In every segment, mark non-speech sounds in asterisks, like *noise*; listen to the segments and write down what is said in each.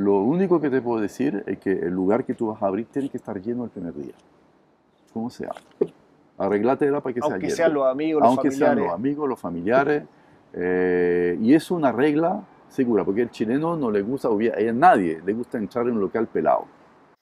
Lo único que te puedo decir es que el lugar que tú vas a abrir tiene que estar lleno el primer día. Como sea. Arreglátela para que sea Aunque lleno. sean los amigos, los Aunque sean los amigos, los familiares. eh, y es una regla segura, porque el chileno no le gusta, a nadie le gusta entrar en un local pelado.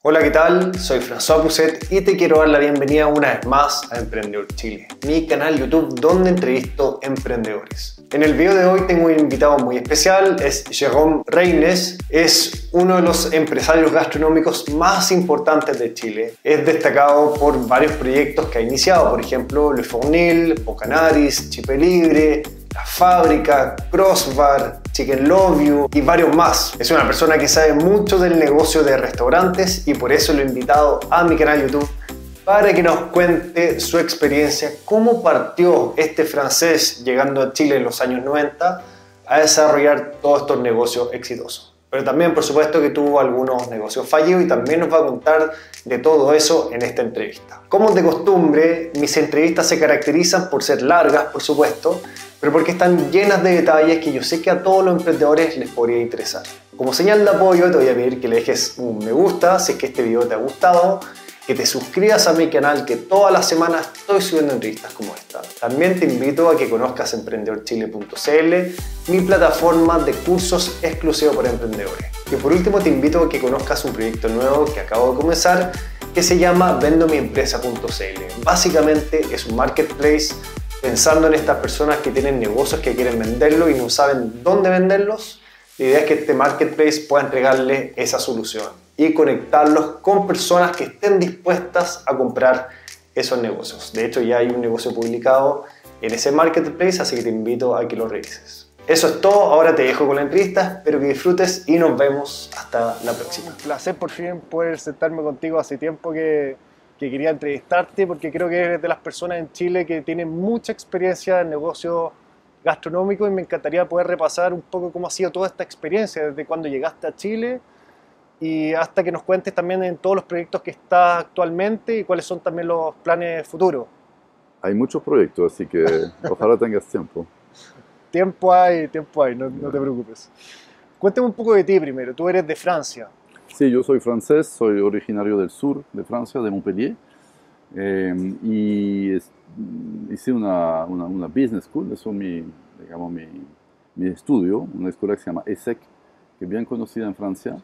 Hola, ¿qué tal? Soy François Pousset y te quiero dar la bienvenida una vez más a Emprendedor Chile, mi canal YouTube donde entrevisto emprendedores. En el video de hoy tengo un invitado muy especial, es Jérôme Reines, es uno de los empresarios gastronómicos más importantes de Chile. Es destacado por varios proyectos que ha iniciado, por ejemplo, Le Fournil, Bocanaris, Chipe Libre, la Fábrica, Crossbar, Chicken Love You y varios más. Es una persona que sabe mucho del negocio de restaurantes y por eso lo he invitado a mi canal YouTube para que nos cuente su experiencia, cómo partió este francés llegando a Chile en los años 90 a desarrollar todos estos negocios exitosos. Pero también, por supuesto, que tuvo algunos negocios fallidos y también nos va a contar de todo eso en esta entrevista. Como de costumbre, mis entrevistas se caracterizan por ser largas, por supuesto, pero porque están llenas de detalles que yo sé que a todos los emprendedores les podría interesar. Como señal de apoyo, te voy a pedir que le dejes un me gusta si es que este video te ha gustado, que te suscribas a mi canal, que todas las semanas estoy subiendo entrevistas como esta. También te invito a que conozcas emprendedorchile.cl, mi plataforma de cursos exclusivos para emprendedores. Y por último te invito a que conozcas un proyecto nuevo que acabo de comenzar, que se llama vendomiempresa.cl. Básicamente es un marketplace pensando en estas personas que tienen negocios que quieren venderlo y no saben dónde venderlos. La idea es que este marketplace pueda entregarle esa solución y conectarlos con personas que estén dispuestas a comprar esos negocios. De hecho, ya hay un negocio publicado en ese marketplace, así que te invito a que lo revises. Eso es todo, ahora te dejo con la entrevista, espero que disfrutes y nos vemos hasta la próxima. Un placer por fin poder sentarme contigo, hace tiempo que, que quería entrevistarte porque creo que eres de las personas en Chile que tienen mucha experiencia en negocios gastronómicos y me encantaría poder repasar un poco cómo ha sido toda esta experiencia desde cuando llegaste a Chile y hasta que nos cuentes también en todos los proyectos que estás actualmente y cuáles son también los planes futuros. Hay muchos proyectos, así que *laughs* ojalá tengas tiempo. Tiempo hay, tiempo hay, no, no te preocupes. Cuéntame un poco de ti primero, tú eres de Francia. Sí, yo soy francés, soy originario del sur de Francia, de Montpellier, eh, y hice una, una, una business school, eso es mi, digamos, mi, mi estudio, una escuela que se llama ESSEC, que es bien conocida en Francia,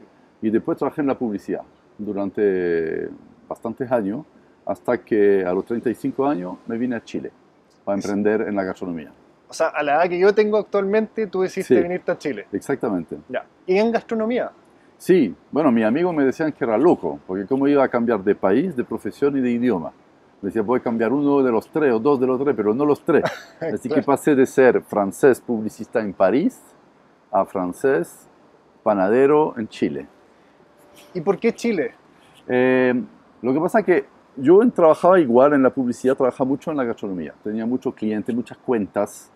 y después trabajé en la publicidad durante bastantes años, hasta que a los 35 años me vine a Chile para emprender en la gastronomía. O sea, a la edad que yo tengo actualmente, tú decidiste Sí. venirte a Chile. Exactamente. Ya. ¿Y en gastronomía? Sí, bueno, mis amigos me decían que era loco, porque cómo iba a cambiar de país, de profesión y de idioma. Decía, voy a cambiar uno de los tres o dos de los tres, pero no los tres. *laughs* Así que pasé de ser francés publicista en París a francés panadero en Chile. ¿Y por qué Chile? Eh, lo que pasa es que yo trabajaba igual en la publicidad, trabajaba mucho en la gastronomía. Tenía muchos clientes, muchas cuentas,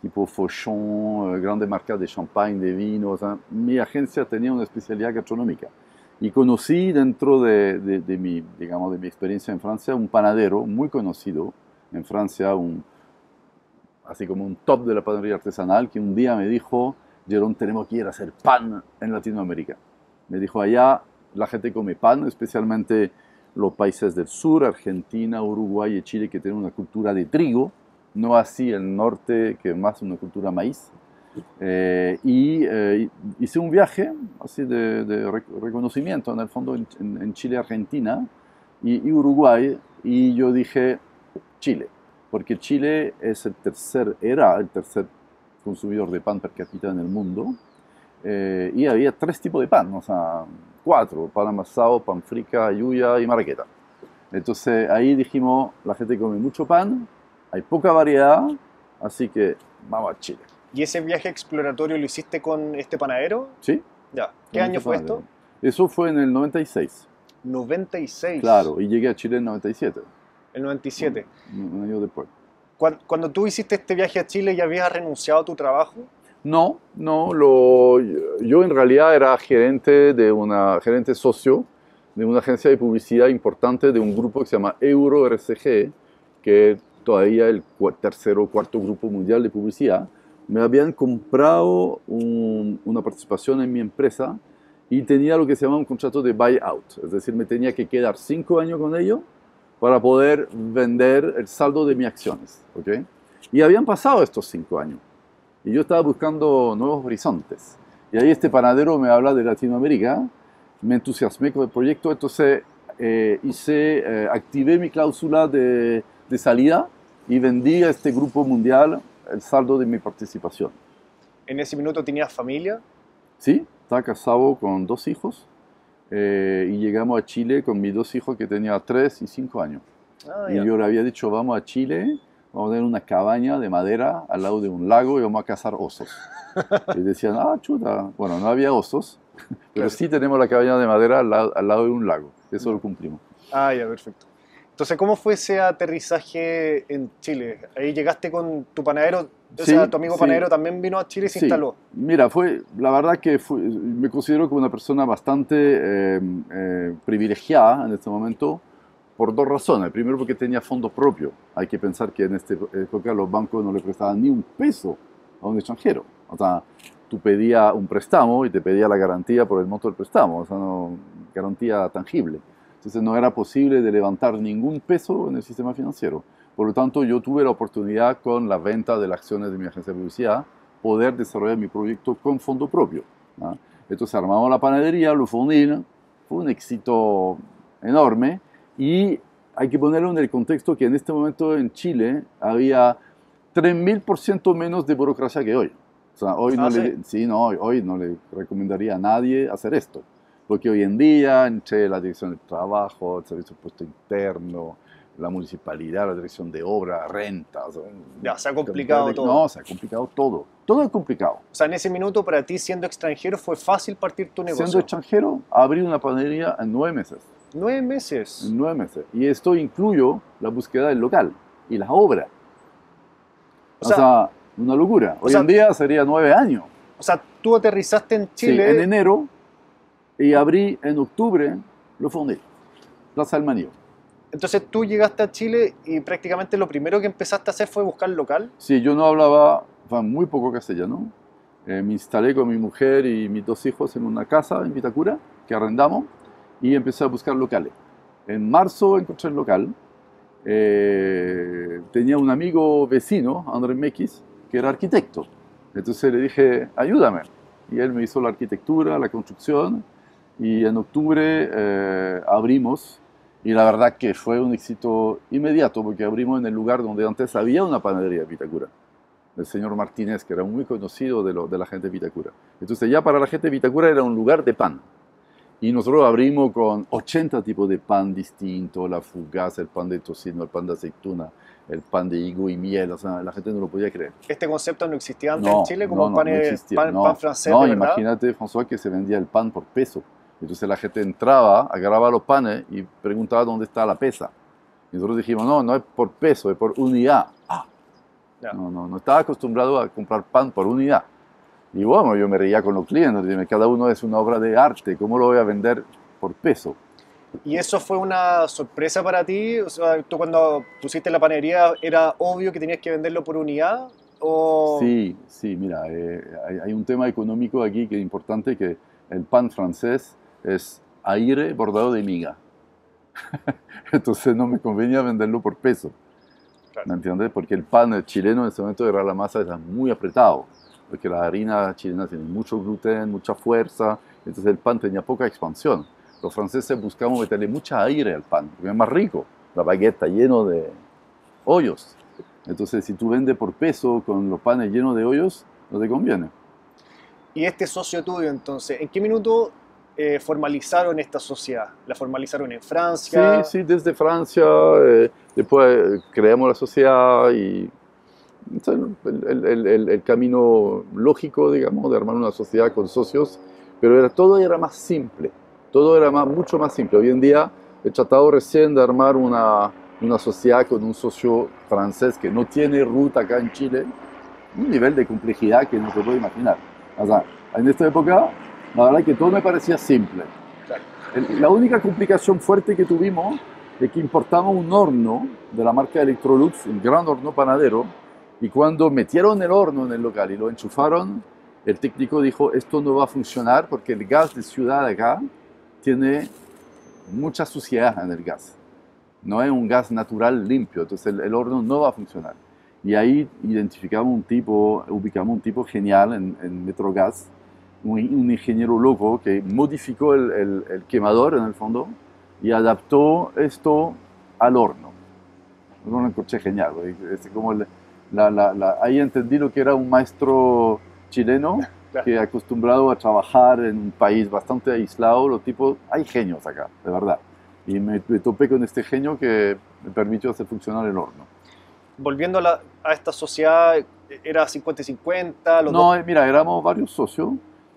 tipo Fauchon, eh, grandes marcas de champagne, de vino. o sea, mi agencia tenía una especialidad gastronómica. Y conocí dentro de, de- mi, digamos, de mi experiencia en Francia un panadero muy conocido en Francia, así como un top de la panadería artesanal, que un día me dijo, Jerón, tenemos que ir a hacer pan en Latinoamérica. Me dijo, allá la gente come pan, especialmente los países del sur, Argentina, Uruguay y Chile, que tienen una cultura de trigo, no así el norte, que es más una cultura maíz. Eh, y eh, hice un viaje así de, de rec- reconocimiento, en el fondo, en, en- Chile, Argentina y, y Uruguay, y yo dije Chile, porque Chile es el tercer, era el tercer consumidor de pan per cápita en el mundo, eh, y había tres tipos de pan, o sea, cuatro, pan amasado, pan frica, yuya y marraqueta. Entonces ahí dijimos, la gente come mucho pan, hay poca variedad, así que vamos a Chile. ¿Y ese viaje exploratorio lo hiciste con este panadero? ¿Sí? Ya. ¿Qué año este fue panadero. esto? Eso fue en el 96, 96. claro, y llegué a Chile en 97, El 97. un un año después. Cuan- Cuando tú hiciste este viaje a Chile, ¿ya habías renunciado a tu trabajo? No, no, lo, yo en realidad era gerente de una, gerente socio de una agencia de publicidad importante de un grupo que se llama Euro RCG, que es todavía el tercer o cuarto grupo mundial de publicidad. Me habían comprado un- una participación en mi empresa y tenía lo que se llama un contrato de buyout, es decir, me tenía que quedar cinco años con ellos para poder vender el saldo de mis acciones. ¿ok? Y habían pasado estos cinco años y yo estaba buscando nuevos horizontes. Y ahí este panadero me habla de Latinoamérica, me entusiasmé con el proyecto, entonces eh, hice, eh, activé mi cláusula de, de salida y vendí a este grupo mundial el saldo de mi participación. ¿En ese minuto tenías familia? Sí, estaba casado con dos hijos eh, y llegamos a Chile con mis dos hijos que tenía tres y cinco años. Ah, y yo le había dicho, vamos a Chile, vamos a tener una cabaña de madera al lado de un lago y vamos a cazar osos. y decían, ah, chuta. Bueno, no había osos, *laughs* pero Claro. sí tenemos la cabaña de madera al lado, al lado de un lago. Eso lo cumplimos. Ah, ya, perfecto. Entonces, ¿cómo fue ese aterrizaje en Chile? Ahí llegaste con tu panadero, o Sí, sea, tu amigo sí. panadero también vino a Chile y se Sí. instaló. Mira, fue, la verdad que fue- me considero como una persona bastante eh, eh, privilegiada en este momento por dos razones. Primero porque tenía fondo propio. Hay que pensar que en esta época los bancos no le prestaban ni un peso a un extranjero. O sea, tú pedías un préstamo y te pedía la garantía por el monto del préstamo, o sea, no, garantía tangible. Entonces no era posible de levantar ningún peso en el sistema financiero. Por lo tanto, yo tuve la oportunidad con la venta de las acciones de mi agencia de publicidad poder desarrollar mi proyecto con fondo propio. ¿ah? Entonces armamos la panadería, lo fundí, fue un éxito enorme y hay que ponerlo en el contexto que en este momento en Chile había 3.000% menos de burocracia que hoy. O sea, hoy no, Ah, le, sí, no, hoy no le recomendaría a nadie hacer esto. Porque hoy en día, entre la dirección del trabajo, el servicio puesto interno, la municipalidad, la dirección de obra, renta. o sea, Ya, se ha complicado de- todo. No, se ha complicado todo. Todo es complicado. O sea, en ese minuto para ti, siendo extranjero, fue fácil partir tu negocio. Siendo extranjero, abrí una panadería en nueve meses. Nueve meses. En nueve meses. Y esto incluyo la búsqueda del local y las obras. O O sea, sea, una locura. o Hoy sea- en día sería nueve años. o sea, tú aterrizaste en Sí, Chile. en enero y abrí en octubre, lo fundí. Plaza del Manío. Entonces tú llegaste a Chile y prácticamente lo primero que empezaste a hacer fue buscar local. Sí, yo no hablaba muy poco castellano. Eh, me instalé con mi mujer y mis dos hijos en una casa en Vitacura que arrendamos y empecé a buscar locales. En marzo encontré el local. Eh, tenía un amigo vecino, Andrés Mequis, que era arquitecto. Entonces le dije, ayúdame. Y él me hizo la arquitectura, la construcción. Y en octubre eh, abrimos. Y la verdad que fue un éxito inmediato porque abrimos en el lugar donde antes había una panadería de Vitacura del señor Martínez, que era muy conocido de, lo- de la gente de Vitacura. Entonces ya para la gente de Vitacura era un lugar de pan. Y nosotros abrimos con 80 tipos de pan distintos, la fugaz, el pan de tocino, el pan de aceituna, el pan de higo y miel, o sea, la gente no lo podía creer. Este concepto no existía antes No, en Chile como no, no, pan, eh, pan, no. pan francés, No, imagínate, François, que se vendía el pan por peso. Entonces la gente entraba, agarraba los panes y preguntaba dónde está la pesa. Y nosotros dijimos, no, no es por peso, es por unidad. Ah, no, no, no estaba acostumbrado a comprar pan por unidad. Y bueno, yo me reía con los clientes, dime, cada uno es una obra de arte, ¿cómo lo voy a vender por peso? ¿Y eso fue una sorpresa para ti? O sea, ¿tú cuando pusiste la panería era obvio que tenías que venderlo por unidad? ¿O... Sí, sí, mira, eh, hay, hay un tema económico aquí que es importante, que el pan francés es aire bordado de miga. *laughs* Entonces no me convenía venderlo por peso. Claro. ¿Me entiendes? Porque el pan chileno en este momento era la masa está muy apretado, porque la harina chilena tiene mucho gluten, mucha fuerza, entonces el pan tenía poca expansión. Los franceses buscamos meterle mucha aire al pan, porque es más rico. La baguette está lleno de hoyos. Entonces, si tú vendes por peso con los panes llenos de hoyos, no te conviene. Y este socio tuyo, entonces, ¿en qué minuto eh, formalizaron esta sociedad? ¿La formalizaron en Francia? Sí, sí, desde Francia, eh, después eh, creamos la sociedad y el- el- el- el camino lógico, digamos, de armar una sociedad con socios, pero era, todo era más simple, todo era más, mucho más simple. Hoy en día he tratado recién de armar una, una sociedad con un socio francés que no tiene ruta acá en Chile, un nivel de complejidad que no se puede imaginar. O sea, en esta época, la verdad que todo me parecía simple. La única complicación fuerte que tuvimos es que importamos un horno de la marca Electrolux, un gran horno panadero, y cuando metieron el horno en el local y lo enchufaron, el técnico dijo, esto no va a funcionar porque el gas de ciudad acá tiene mucha suciedad en el gas. No es un gas natural limpio, entonces el, el horno no va a funcionar. Y ahí identificamos un tipo, ubicamos un tipo genial en, en Metrogas, un, un, ingeniero loco que modificó el, el, el, quemador en el fondo y adaptó esto al horno. Es un coche genial, es como la, la, la, ahí entendí lo que era un maestro chileno *laughs* que acostumbrado a trabajar en un país bastante aislado, los tipos, hay genios acá, de verdad. Y me, me topé con este genio que me permitió hacer funcionar el horno volviendo a, la, a, esta sociedad, ¿era 50-50? No, dos... mira, éramos varios socios.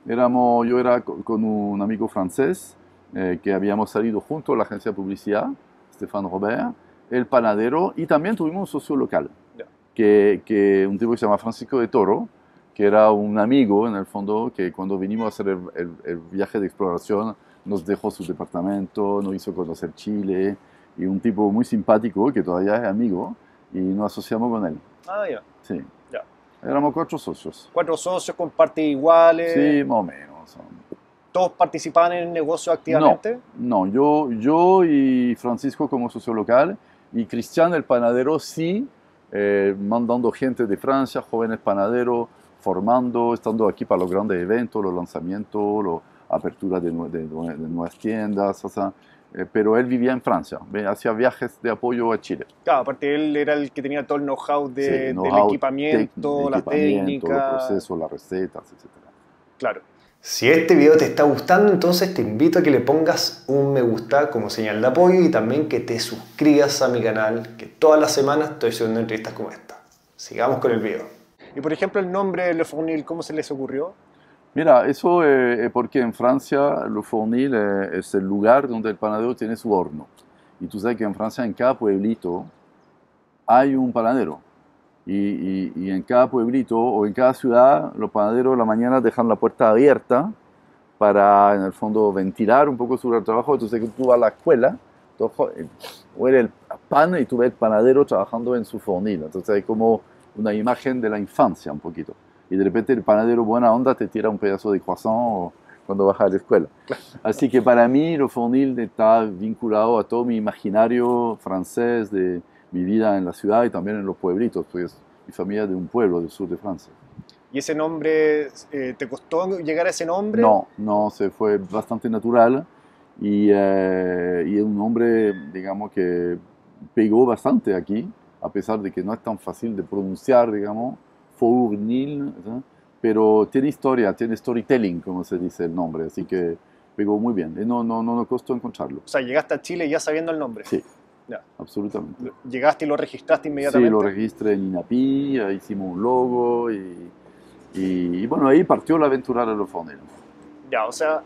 Éramos, yo era con un amigo francés eh, que habíamos salido juntos a la agencia de publicidad, Stéphane Robert, el panadero, y también tuvimos un socio local, yeah. que, que, un tipo que se llama Francisco de Toro, que era un amigo en el fondo, que cuando vinimos a hacer el, el, el viaje de exploración nos dejó su departamento, nos hizo conocer Chile, y un tipo muy simpático que todavía es amigo y nos asociamos con él. Ah, ya. Sí. Éramos cuatro socios. Cuatro socios con partes iguales. Sí, más o menos. ¿Todos participaban en el negocio activamente? No, no yo, yo y Francisco como socio local y Cristian el panadero sí, eh, mandando gente de Francia, jóvenes panaderos, formando, estando aquí para los grandes eventos, los lanzamientos, la apertura de, de, de, nuevas tiendas, o sea, eh, pero él vivía en Francia, hacía viajes de apoyo a Chile. Claro, aparte él era el que tenía todo el know-how de, sí, know del equipamiento, la técnica. Los procesos, las recetas, etc. Claro. Si este video te está gustando, entonces te invito a que le pongas un me gusta como señal de apoyo y también que te suscribas a mi canal, que todas las semanas estoy subiendo entrevistas como esta. Sigamos con el video. Y por ejemplo, el nombre de Le Fournil, ¿cómo se les ocurrió? Mira, eso es eh, porque en Francia Le Fournil eh, es el lugar donde el panadero tiene su horno. Y tú sabes que en Francia, en cada pueblito, hay un panadero. Y, y, y, en cada pueblito o en cada ciudad, los panaderos la mañana dejan la puerta abierta para, en el fondo, ventilar un poco su trabajo. Entonces, tú vas a la escuela, tú huele el pan y tú ves el panadero trabajando en su fornil. Entonces, hay como una imagen de la infancia un poquito y de repente el panadero buena onda te tira un pedazo de croissant cuando vas a la escuela. Así que para mí lo fournil está vinculado a todo mi imaginario francés de mi vida en la ciudad y también en los pueblitos, pues mi familia de un pueblo del sur de Francia. ¿Y ese nombre, eh, te costó llegar a ese nombre? No, no, se fue bastante natural y, eh, y es un nombre, digamos, que pegó bastante aquí, a pesar de que no es tan fácil de pronunciar, digamos, Fournil, ¿sí? pero tiene historia, tiene storytelling, como se dice el nombre, así que pegó muy bien. No, no, no nos costó encontrarlo. O sea, llegaste a Chile ya sabiendo el nombre. Sí, ya. absolutamente. ¿Llegaste y lo registraste inmediatamente? Sí, lo registré en INAPI, hicimos un logo y, y, y bueno, ahí partió la aventura de los Fournil. Ya, o sea,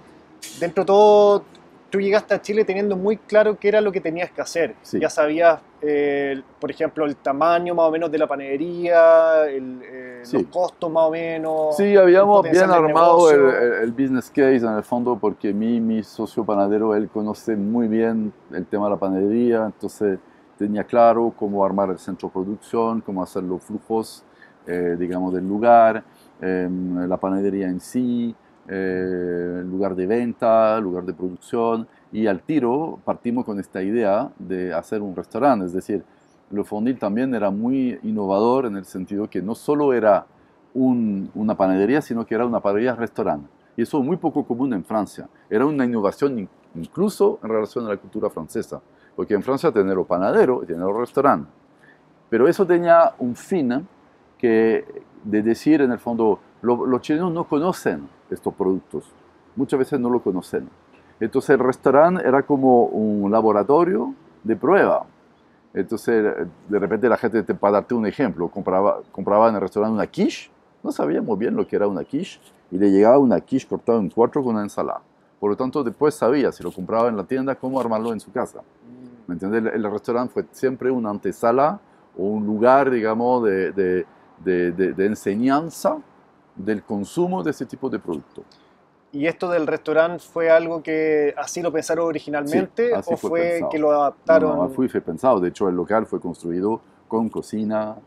dentro de todo, tú llegaste a Chile teniendo muy claro qué era lo que tenías que hacer. Sí. Ya sabías, eh, por ejemplo, el tamaño más o menos de la panadería, el, eh, sí. los costos más o menos. Sí, habíamos bien armado el, el, business case en el fondo porque mi, mi socio panadero, él conoce muy bien el tema de la panadería, entonces tenía claro cómo armar el centro de producción, cómo hacer los flujos, eh, digamos, del lugar, em, la panadería en sí, eh, lugar de venta, lugar de producción, y al tiro partimos con esta idea de hacer un restaurante, es decir, Le Fournil también era muy innovador en el sentido que no solo era un, una panadería, sino que era una panadería restaurante. Y eso es muy poco común en Francia. Era una innovación incluso en relación a la cultura francesa, porque en Francia tener el panadero y tener el restaurante. Pero eso tenía un fin que de decir en el fondo, lo, los chilenos no conocen estos productos, muchas veces no lo conocen. Entonces el restaurante era como un laboratorio de prueba. Entonces de repente la gente, para darte un ejemplo, compraba, compraba en el restaurante una quiche, no sabíamos bien lo que era una quiche, y le llegaba una quiche cortada en cuatro con una ensalada. Por lo tanto, después sabía, si lo compraba en la tienda, cómo armarlo en su casa. ¿Me entiendes? El, el restaurante fue siempre una antesala o un lugar, digamos, de, de, de, de enseñanza del consumo de ese tipo de producto. ¿Y esto del restaurante fue algo que así lo pensaron originalmente sí, o fue, que lo adaptaron? No, no, fue, fue pensado. De hecho, el local fue construido con cocina,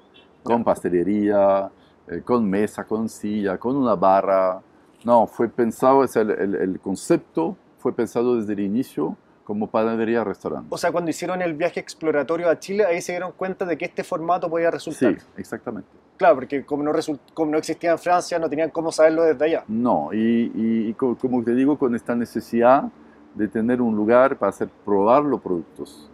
con pastelería, eh, con mesa, con silla, con una barra. No, fue pensado, es el, el, el concepto fue pensado desde el inicio como panadería-restaurante. O sea, cuando hicieron el viaje exploratorio a Chile, ahí se dieron cuenta de que este formato podía resultar. Sí, exactamente. Claro, porque como no, como existía en Francia, no tenían cómo saberlo desde allá. No, y, como te digo, con esta necesidad de tener un lugar para hacer probar los productos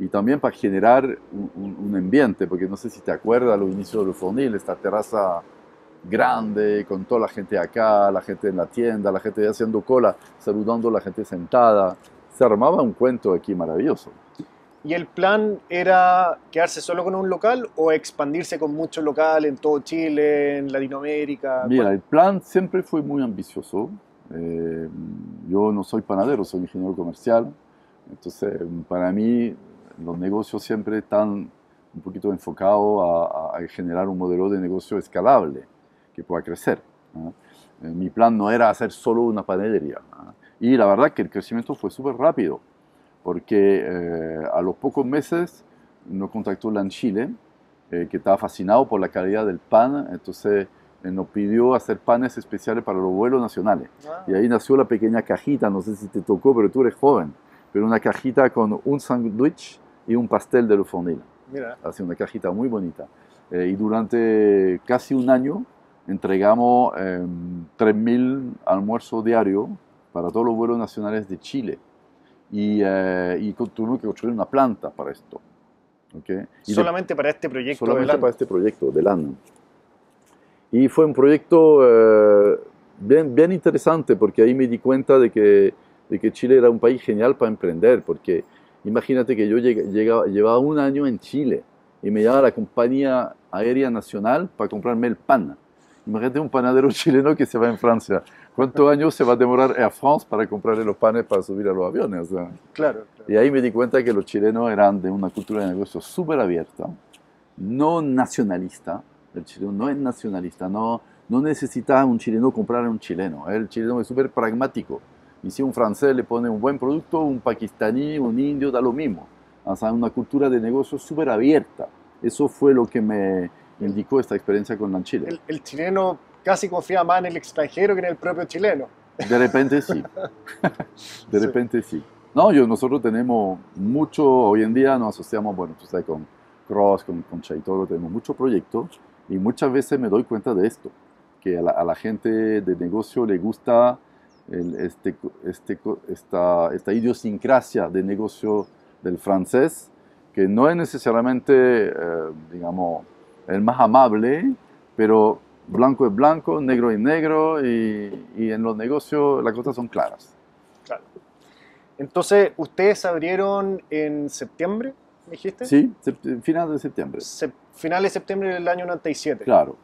y también para generar un, ambiente, porque no sé si te acuerdas, los inicios del Fornil, esta terraza grande, con toda la gente acá, la gente en la tienda, la gente haciendo cola, saludando a la gente sentada. Se armaba un cuento aquí maravilloso. ¿Y el plan era quedarse solo con un local o expandirse con muchos locales en todo Chile, en Latinoamérica? Mira, el plan siempre fue muy ambicioso. Eh, yo no soy panadero, soy ingeniero comercial. Entonces, para mí, los negocios siempre están un poquito enfocados a, a generar un modelo de negocio escalable que pueda crecer. Eh, mi plan no era hacer solo una panadería. Y la verdad que el crecimiento fue súper rápido, porque eh, a los pocos meses nos contactó en Chile, eh, que estaba fascinado por la calidad del pan, entonces nos pidió hacer panes especiales para los vuelos nacionales. Ah. Y ahí nació la pequeña cajita, no sé si te tocó, pero tú eres joven, pero una cajita con un sándwich y un pastel de Lufonil. Mira. Así una cajita muy bonita. y durante casi un año entregamos 3.000 almuerzos diarios para todos los vuelos nacionales de Chile. Y, eh, y tuvimos que construir una planta para esto. ¿okay? solamente para este proyecto solamente para este proyecto de LAN. Y fue un proyecto eh, bien, bien interesante porque ahí me di cuenta de que, de que Chile era un país genial para emprender. Porque imagínate que yo llegaba, llevaba un año en Chile y me llamaba la compañía aérea nacional para comprarme el pan Imagínate un panadero *laughs* chileno que se va en Francia. ¿Cuántos años se va a demorar a France para comprarle los panes para subir a los aviones? claro, Y ahí me di cuenta que los chilenos eran de una cultura de negocio súper abierta, no nacionalista. El chileno no es nacionalista, no, no necesita un chileno comprar a un chileno. El chileno es súper pragmático. Y si un francés le pone un buen producto, un pakistaní, un indio, da lo mismo. O sea, una cultura de negocio súper abierta. Eso fue lo que me, indicó esta experiencia con la Chile. El, chileno casi confía más en el extranjero que en el propio chileno. De repente sí. *laughs* De repente sí. No, yo, nosotros tenemos mucho, hoy en día nos asociamos, bueno, tú sabes, con Cross, con, con Chaitoro, tenemos muchos proyectos y muchas veces me doy cuenta de esto, que a la, gente de negocio le gusta este, este, esta, esta idiosincrasia de negocio del francés, que no es necesariamente, eh, digamos, el más amable, pero blanco es blanco, negro es negro y, y en los negocios las cosas son claras. Claro. Entonces, ¿ustedes abrieron en septiembre, me dijiste? Sí, final de septiembre. final de septiembre del año 97. Claro.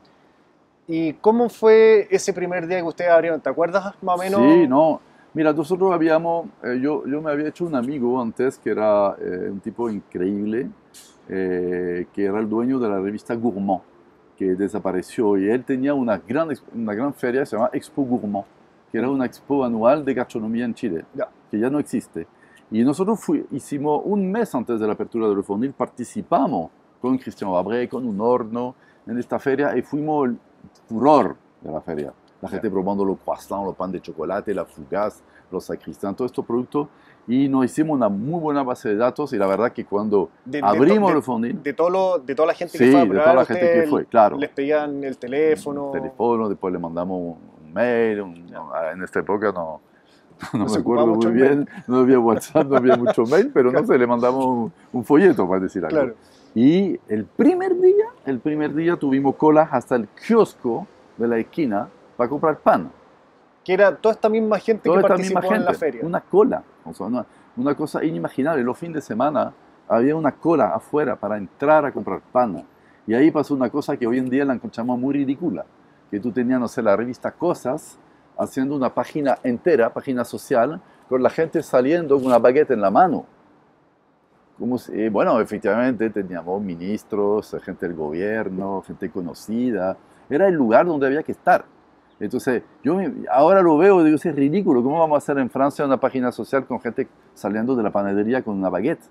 ¿Y cómo fue ese primer día que ustedes abrieron? ¿Te acuerdas más o menos? Sí, no. Mira, nosotros habíamos, eh, yo, yo me había hecho un amigo antes que era eh, un tipo increíble, eh, que era el dueño de la revista Gourmand, que desapareció. Y él tenía una gran, una gran feria, se llama Expo Gourmand, que era una expo anual de gastronomía en Chile, que ya no existe. Y nosotros hicimos un mes antes de la apertura de Fornil, participamos con Christian Babré, con un horno en esta feria y fuimos el furor de la feria. La gente probando los croissants, los pan de chocolate, la fugaz, los sacristán, todos estos productos y nos hicimos una muy buena base de datos y la verdad que cuando abrimos el funding... De, todo de toda la gente que fue a de toda la gente que fue, claro. Les pedían el teléfono. El teléfono, después le mandamos un mail, en esta época no, *laughs* no, me acuerdo muy bien, no había WhatsApp, no había mucho mail, pero no sé, le mandamos un, folleto para decir algo. Claro. Y el primer día, el primer día tuvimos cola hasta el kiosco de la esquina para comprar pan que era toda esta misma gente que participó en la feria. Una cola, una, cosa inimaginable. Los fines de semana había una cola afuera para entrar a comprar pan. Y ahí pasó una cosa que hoy en día la encontramos muy ridícula, que tú tenías, no sé, la revista Cosas, haciendo una página entera, página social, con la gente saliendo con una baguette en la mano. Como si, bueno, efectivamente teníamos ministros, gente del gobierno, gente conocida. Era el lugar donde había que estar. Entonces, yo ahora lo veo digo, es ridículo. ¿Cómo vamos a hacer en Francia una página social con gente saliendo de la panadería con una baguette?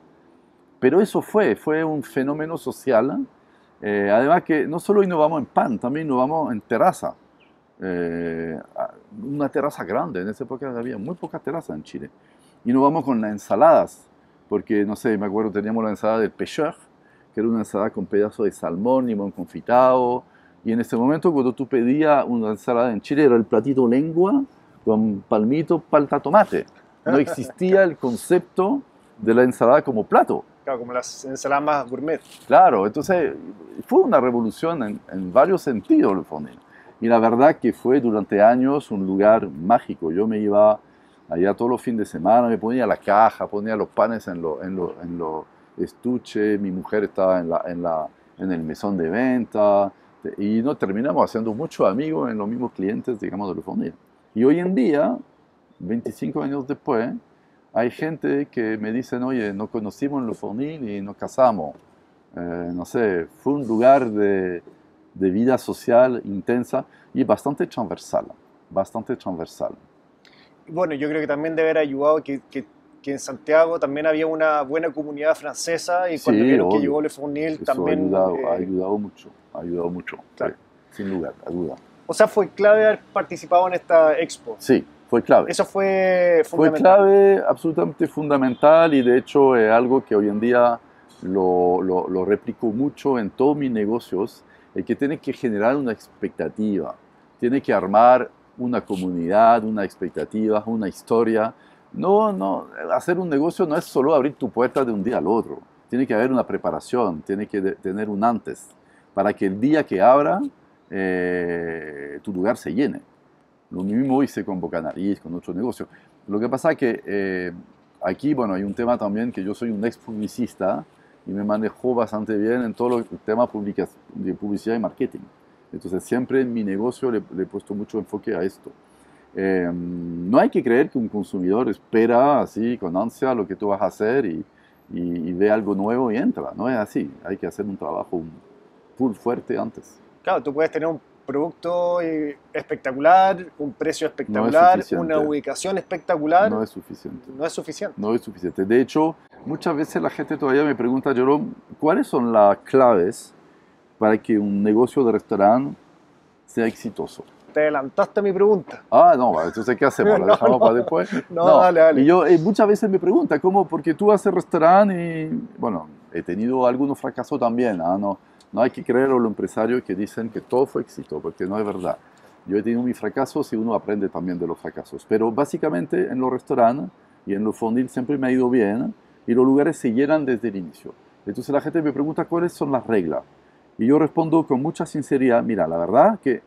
Pero eso fue, fue un fenómeno social Eh, además que no solo innovamos en pan, también innovamos en terraza. Eh, una terraza grande, en esa época había muy pocas terrazas en Chile. Innovamos con las ensaladas, porque no sé, me acuerdo, teníamos la ensalada del pêcheur, que era una ensalada con pedazos de salmón, limón confitado, y en ese momento cuando tú pedías una ensalada en Chile era el platito lengua con palmito, palta, tomate. No *laughs* existía el concepto de la ensalada como plato. Claro, como las ensaladas más gourmet. Claro, entonces fue una revolución en, en varios sentidos el Fonil. Y la verdad que fue durante años un lugar mágico. Yo me iba allá todos los fines de semana, me ponía la caja, ponía los panes en los en lo, en lo estuches, mi mujer estaba en, la, en, la, en el mesón de venta y nos terminamos haciendo muchos amigos en los mismos clientes, digamos, de Lufonil. Y hoy en día, 25 años después, hay gente que me dicen, oye, nos conocimos en Lufonil y nos casamos. Eh, no sé, fue un lugar de, de vida social intensa y bastante transversal, bastante transversal. Bueno, yo creo que también debe haber ayudado que, que, que en Santiago también había una buena comunidad francesa y cuando Sí, vieron que obvio. llegó Le Fournil Eso también... ha ayudado, eh, ha ayudado mucho, ha ayudado mucho, sí, sin lugar a duda. O sea, fue clave haber participado en esta expo. Sí, fue clave. Eso fue Fue fundamental. clave, absolutamente fundamental y de hecho es algo que hoy en día lo, lo, lo replico mucho en todos mis negocios, el que tiene que generar una expectativa, tiene que armar una comunidad, una expectativa, una historia. No, no, hacer un negocio no es solo abrir tu puerta de un día al otro, tiene que haber una preparación, tiene que tener un antes, para que el día que abra eh, tu lugar se llene. Lo mismo hice con Bocanariz, con otros negocios. Lo que pasa es que eh, aquí, bueno, hay un tema también que yo soy un ex publicista y me manejo bastante bien en todo el tema de publicidad y marketing. Entonces siempre en mi negocio le, le he puesto mucho enfoque a esto. Eh, no hay que creer que un consumidor espera así con ansia lo que tú vas a hacer y ve algo nuevo y entra. No es así. Hay que hacer un trabajo full fuerte antes. Claro, tú puedes tener un producto eh, espectacular, un precio espectacular, suficiente. una ubicación espectacular. No es suficiente. no es suficiente. No es suficiente. De hecho, muchas veces la gente todavía me pregunta, Jerome, ¿cuáles son las claves para que un negocio de restaurante sea exitoso? Te adelantaste a mi pregunta. Ah, no, entonces ¿qué hacemos? *laughs* ¿La No, dejamos no. para después? *laughs* No, dale, dale. Y yo eh, muchas veces me pregunta, ¿cómo? Porque tú haces restaurante y, bueno, he tenido algunos fracasos también. ¿ah? No, no hay que creer a los empresarios que dicen que todo fue éxito, porque no es verdad. Yo he tenido mis fracasos y uno aprende también de los fracasos. Pero básicamente en los restaurantes y en los fondil siempre me ha ido bien y los lugares se llenan desde el inicio. Entonces la gente me pregunta cuáles son las reglas. Y yo respondo con mucha sinceridad, mira, la verdad que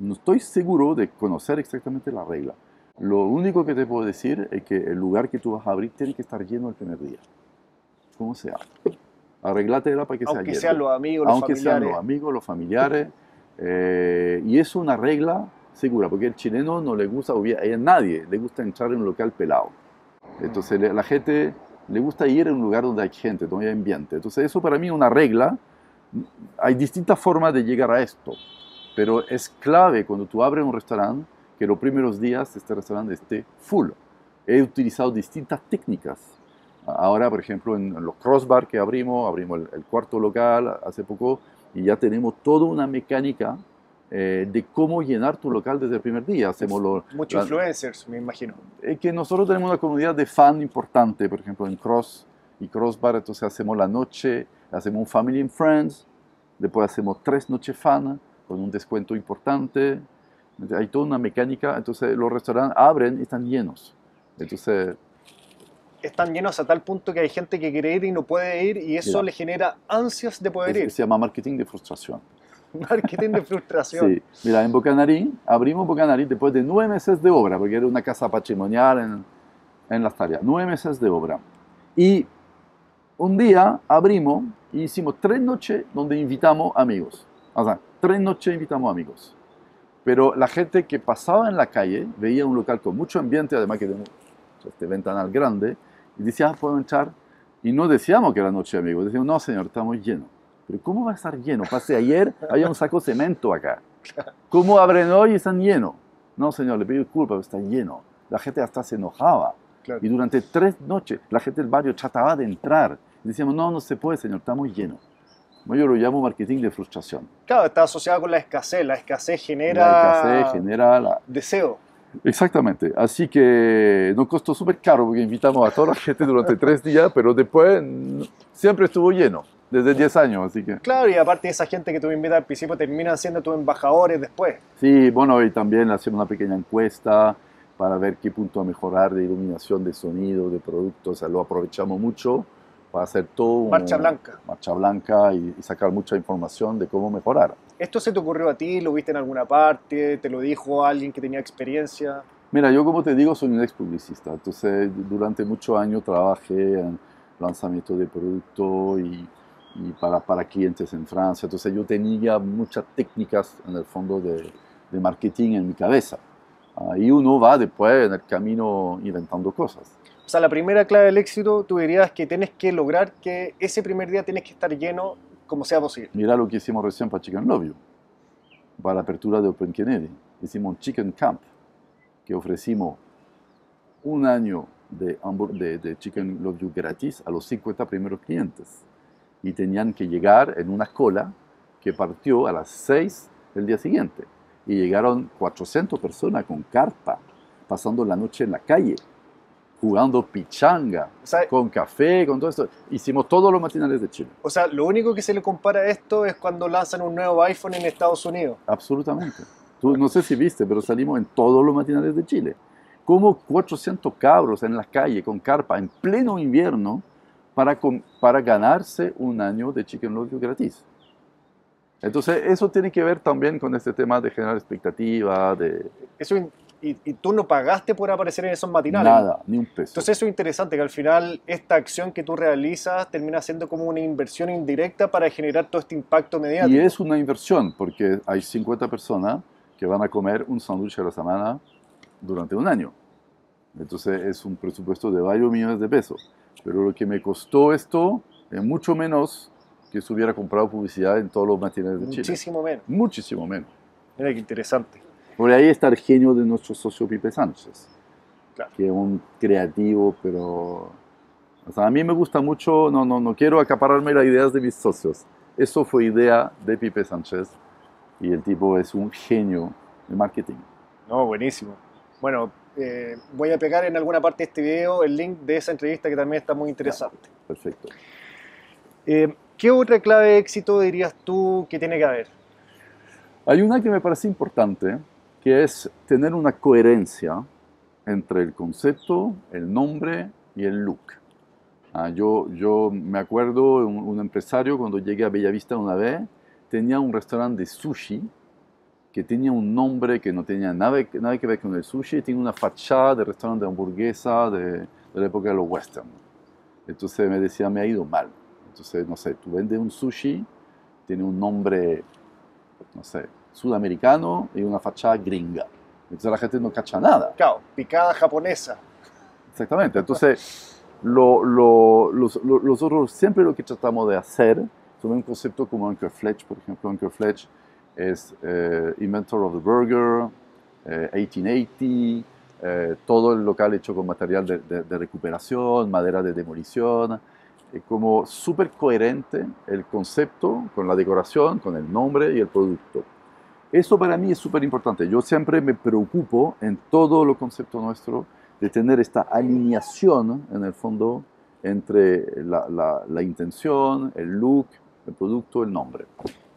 no estoy seguro de conocer exactamente la regla. Lo único que te puedo decir es que el lugar que tú vas a abrir tiene que estar lleno el primer día. Como sea. Arreglátela para que sea Aunque lleno. sean los amigos, los Aunque sean familiares. los amigos, los familiares. eh, y es una regla segura, porque el chileno no le gusta, a nadie le gusta entrar en un local pelado. Entonces le- la gente le gusta ir a un lugar donde hay gente, donde hay ambiente. Entonces eso para mí es una regla. Hay distintas formas de llegar a esto, pero es clave cuando tú abres un restaurante que los primeros días este restaurante esté full. He utilizado distintas técnicas. Ahora, por ejemplo, en los crossbar que abrimos, abrimos el, el cuarto local hace poco y ya tenemos toda una mecánica eh, de cómo llenar tu local desde el primer día. Hacemos lo- Muchos la- influencers, me imagino. es que nosotros tenemos una comunidad de fan importante, por ejemplo, en Cross y Crossbar, entonces hacemos la noche, hacemos un Family and Friends, después hacemos tres noches fan con un descuento importante. Hay toda una mecánica, entonces los restaurantes abren y están llenos. Entonces, Están llenos a tal punto que hay gente que quiere ir y no puede ir y eso le genera ansias de poder es- ir. se llama marketing de frustración. *laughs* Marketing de frustración. Sí, mira, en Bocanarí, abrimos Bocanarí después de nueve meses de obra, porque era una casa patrimonial en, en Las Tareas, nueve meses de obra. Y un día abrimos y hicimos tres noches donde invitamos amigos. O sea, tres noches invitamos amigos. Pero la gente que pasaba en la calle veía un local con mucho ambiente, además que tenemos este ventanal grande, y decía, ah, puedo entrar. Y no decíamos que era noche de amigos, decíamos, no, señor, estamos llenos. Pero ¿cómo va a estar lleno? Pasé ayer, había un saco de cemento acá. ¿Cómo abren hoy y están llenos? No, señor, le pido disculpas, pero está lleno. La gente hasta se enojaba. Claro. Y durante tres noches la gente del barrio trataba de entrar. Y decíamos, no, no se puede, señor, está muy lleno. Yo lo llamo marketing de frustración. Claro, está asociado con la escasez. La escasez genera, La escasez genera la... deseo. Exactamente. Así que nos costó súper caro porque invitamos a toda la gente durante tres días, pero después siempre estuvo lleno, desde 10 años, así que... Claro, y aparte esa gente que tú invitas al principio terminan siendo tus embajadores después. Sí, bueno, y también hacemos una pequeña encuesta para ver qué punto a mejorar de iluminación, de sonido, de productos. O sea, lo aprovechamos mucho para hacer todo... Marcha blanca. Marcha blanca y, y sacar mucha información de cómo mejorar. ¿Esto se te ocurrió a ti? ¿Lo viste en alguna parte? ¿Te lo dijo alguien que tenía experiencia? Mira, yo como te digo, soy un ex publicista. Entonces, durante muchos años trabajé en lanzamiento de producto y, y para, para clientes en Francia. Entonces, yo tenía muchas técnicas en el fondo de, de marketing en mi cabeza. Ah, y uno va después en el camino inventando cosas. O sea, la primera clave del éxito, tú dirías que tienes que lograr que ese primer día tienes que estar lleno como sea posible. Mira lo que hicimos recién para Chicken Love You, para la apertura de Open Kennedy. Hicimos un Chicken Camp, que ofrecimos un año de, de, de Chicken Love You gratis a los 50 primeros clientes. Y tenían que llegar en una cola que partió a las 6 del día siguiente. Y llegaron 400 personas con carpa, pasando la noche en la calle, jugando pichanga, O sea, con café, con todo esto. Hicimos todos los matinales de Chile. o sea, lo único que se le compara a esto es cuando lanzan un nuevo iPhone en Estados Unidos. Absolutamente. Tú no sé si viste, pero salimos en todos los matinales de Chile. Como 400 cabros en la calle con carpa en pleno invierno para, para ganarse un año de Chicken Love gratis. Entonces, eso tiene que ver también con este tema de generar expectativa, de Eso, y, y tú no pagaste por aparecer en esos matinales. nada, ni un peso. Entonces eso es interesante, que al final esta acción que tú realizas termina siendo como una inversión indirecta para generar todo este impacto mediático. Y es una inversión, porque hay 50 personas que van a comer un sándwich a la semana durante un año. Entonces es un presupuesto de varios millones de pesos. Pero lo que me costó esto es mucho menos que si hubiera comprado publicidad en todos los matinales de Chile. Muchísimo menos. Muchísimo menos. Mira qué interesante. Por ahí está el genio de nuestro socio Pipe Sánchez, Claro. que es un creativo, pero... O sea, a mí me gusta mucho, no, no, no quiero acapararme las ideas de mis socios. Eso fue idea de Pipe Sánchez y el tipo es un genio de marketing. No, buenísimo. Bueno, eh, voy a pegar en alguna parte de este video el link de esa entrevista que también está muy interesante. Perfecto. Eh, ¿Qué otra clave de éxito dirías tú que tiene que haber? Hay una que me parece importante, que es tener una coherencia entre el concepto, el nombre y el look. Ah, yo, yo me acuerdo, un, un empresario cuando llegué a Bellavista una vez, tenía un restaurante de sushi que tenía un nombre que no tenía nada, que- ver con el sushi, tenía una fachada de restaurante de hamburguesa de, de la época de los western. Entonces me decía, me ha ido mal. Entonces, no sé, tú vendes un sushi, tiene un nombre no sé, sudamericano y una fachada gringa. Entonces la gente no cacha nada. Claro, picada japonesa. Exactamente. Entonces, lo, lo- los- lo- nosotros siempre lo que tratamos de hacer sobre un concepto como Uncle Fletch, por ejemplo, Uncle Fletch es eh, Inventor of the Burger, eh, 1880, eh, todo el local hecho con material de, de- de recuperación, madera de demolición, eh, como súper coherente el concepto con la decoración, con el nombre y el producto. Eso para mí es súper importante. Yo siempre me preocupo en todo lo concepto nuestro de tener esta alineación en el fondo entre la, la- la intención, el look, el producto, el nombre.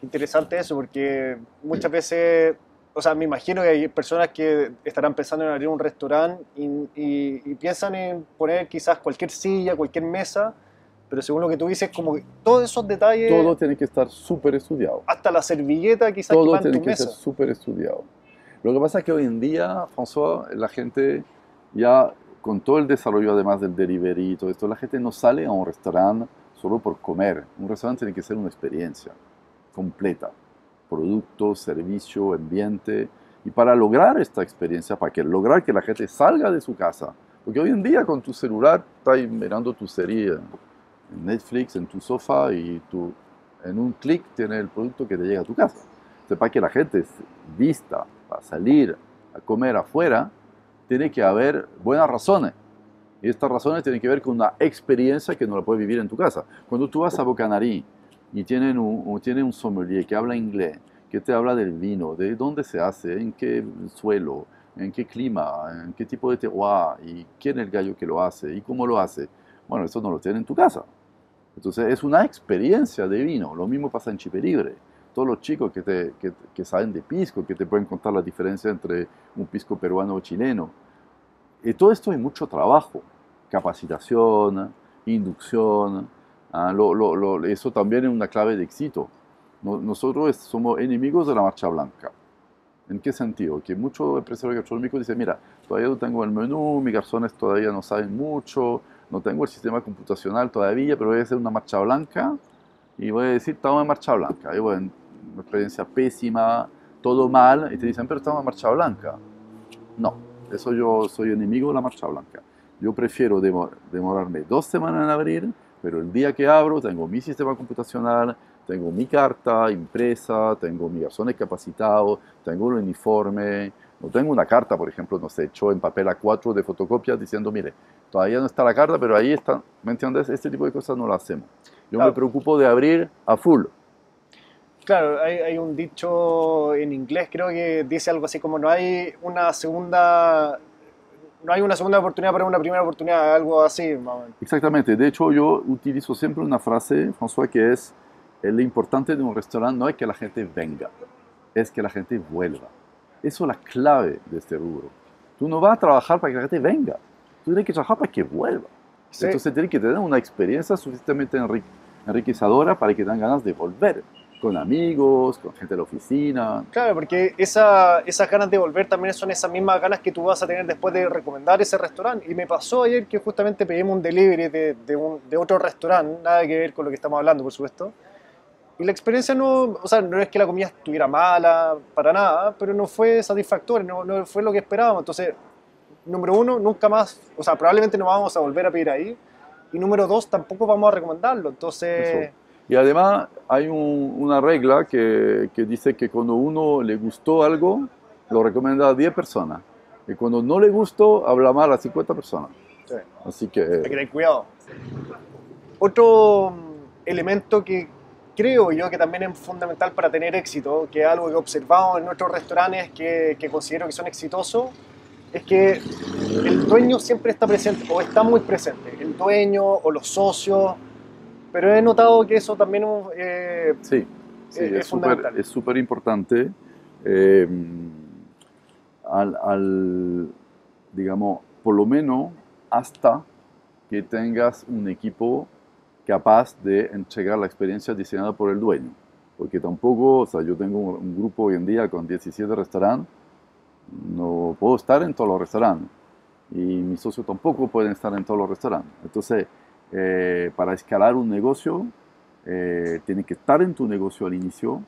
Interesante eso, porque muchas veces, o sea, me imagino que hay personas que estarán pensando en abrir un restaurante y, y- y piensan en poner quizás cualquier silla, cualquier mesa, pero según lo que tú dices, como que todos esos detalles, Todo tiene que estar súper estudiado. hasta la servilleta quizás que Todo en tiene tu que mesa. ser súper estudiado. Lo que pasa es que hoy en día, François, la gente ya con todo el desarrollo además del delivery y todo esto, la gente no sale a un restaurante solo por comer. Un restaurante tiene que ser una experiencia completa. Producto, servicio, ambiente. Y para lograr esta experiencia, para que lograr que la gente salga de su casa, porque hoy en día con tu celular estás mirando tu serie Netflix, en tu sofá y tú en un clic tienes el producto que te llega a tu casa. Para que la gente se vista para salir a comer afuera, tiene que haber buenas razones. Y estas razones tienen que ver con una experiencia que no la puedes vivir en tu casa. Cuando tú vas a Bocanarí y tienen un, un- tiene un sommelier que habla inglés, que te habla del vino, de dónde se hace, en qué suelo, en qué clima, en qué tipo de terroir, y quién es el gallo que lo hace, y cómo lo hace. Bueno, eso no lo tiene en tu casa. Entonces es una experiencia de vino. Lo mismo pasa en Chipre Libre. Todos los chicos que, te, que, que saben de pisco, que te pueden contar la diferencia entre un pisco peruano o chileno. Y todo esto es mucho trabajo, capacitación, inducción. ah, lo- lo- lo- eso también es una clave de éxito. No- nosotros somos enemigos de la marcha blanca. ¿En qué sentido? Que muchos empresarios gastronómicos dicen, mira, todavía no tengo el menú, mis garzones todavía no saben mucho, no tengo el sistema computacional todavía, pero voy a hacer una marcha blanca y voy a decir, estamos en marcha blanca. Y bueno, una experiencia pésima, todo mal, y te dicen, pero estamos en marcha blanca. No, eso yo soy enemigo de la marcha blanca. Yo prefiero demo- demorarme dos semanas en abrir, pero el día que abro tengo mi sistema computacional, tengo mi carta impresa, tengo mi garzones capacitado, tengo un uniforme, no tengo una carta, por ejemplo, no sé, hecho en papel A4 de fotocopia diciendo, mire, todavía no está la carta, pero ahí está, ¿me entiendes? Este tipo de cosas no lo hacemos. Yo Claro. me preocupo de abrir a full. Claro, hay, hay un dicho en inglés, creo que dice algo así como no hay una segunda, no hay una segunda oportunidad para una primera oportunidad, algo así. Exactamente. De hecho, yo utilizo siempre una frase, François, que es, lo importante de un restaurante no es que la gente venga, es que la gente vuelva. Eso es la clave de este rubro. Tú no vas a trabajar para que la gente venga, tú tienes que trabajar para que vuelva. Sí. Entonces tienes que tener una experiencia suficientemente enri- enriquecedora para que tengan ganas de volver, con amigos, con gente de la oficina. Claro, porque esa, esas ganas de volver también son esas mismas ganas que tú vas a tener después de recomendar ese restaurante. Y me pasó ayer que justamente pedimos un delivery de, de, un- de otro restaurante, nada que ver con lo que estamos hablando, por supuesto. Y la experiencia no, o sea, no es que la comida estuviera mala, para nada, pero no fue satisfactoria, no, no fue lo que esperábamos. Entonces, número uno, nunca más, o sea, probablemente no vamos a volver a pedir ahí. Y número dos, tampoco vamos a recomendarlo. Entonces, Eso. Y además hay un- una regla que, que dice que cuando uno le gustó algo, lo recomienda a 10 personas. Y cuando no le gustó, habla mal a 50 personas. sí. Así hay que que tener cuidado. Otro mm, elemento que creo yo que también es fundamental para tener éxito, que es algo que he observado en nuestros restaurantes que, que considero que son exitosos, es que el dueño siempre está presente o está muy presente, el dueño o los socios, pero he notado que eso también eh, sí, sí, Es- fundamental. es súper importante. eh, al, al, digamos, por lo menos hasta que tengas un equipo capaz de entregar la experiencia diseñada por el dueño. Porque tampoco, o sea, yo tengo un, grupo hoy en día con 17 restaurantes, no puedo estar en todos los restaurantes. Y mis socios tampoco pueden estar en todos los restaurantes. Entonces, eh, para escalar un negocio, eh, tiene que estar en tu negocio al inicio,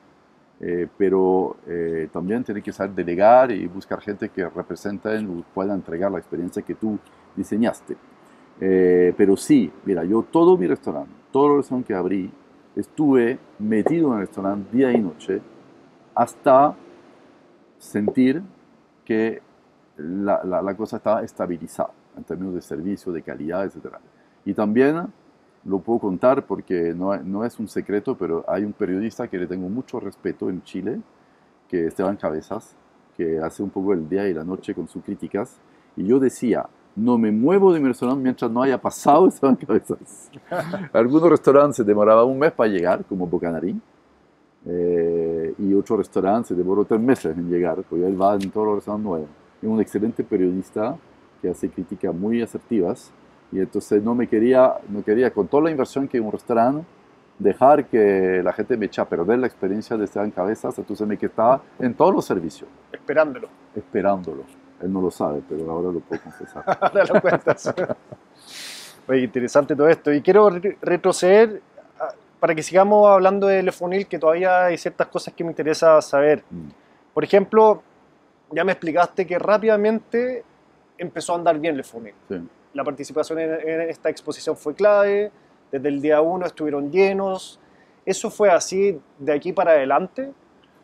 eh, pero eh, también tiene que saber delegar y buscar gente que representen o pueda entregar la experiencia que tú diseñaste. Eh, pero sí, mira, yo todo mi restaurante, todos los restaurantes que abrí, estuve metido en el restaurante día y noche hasta sentir que la, la, la cosa estaba estabilizada en términos de servicio, de calidad, etc. Y también lo puedo contar porque no, no es un secreto, pero hay un periodista que le tengo mucho respeto en Chile, que es Esteban Cabezas, que hace un poco el día y la noche con sus críticas. Y yo decía, no me muevo de mi restaurante mientras no haya pasado Esteban Cabezas. *laughs* Algunos restaurantes se demoraba un mes para llegar, como Bocanarí, eh, y otro restaurante se demoró tres meses en llegar, porque él va en todos los restaurantes nuevos. Es un excelente periodista que hace críticas muy asertivas y entonces no me quería, no quería con toda la inversión que un restaurante dejar que la gente me echa a perder la experiencia de estar en cabezas, entonces me quedaba en todos los servicios, esperándolo. esperándolo. Él no lo sabe, pero ahora lo puedo confesar. *laughs* Ahora lo cuentas. *laughs* Oye, interesante todo esto. Y quiero re- retroceder a- para que sigamos hablando de Lefonil, que todavía hay ciertas cosas que me interesa saber. Mm. Por ejemplo, ya me explicaste que rápidamente empezó a andar bien Lefonil. Sí. La participación en, en esta exposición fue clave. Desde el día uno estuvieron llenos. ¿Eso fue así de aquí para adelante?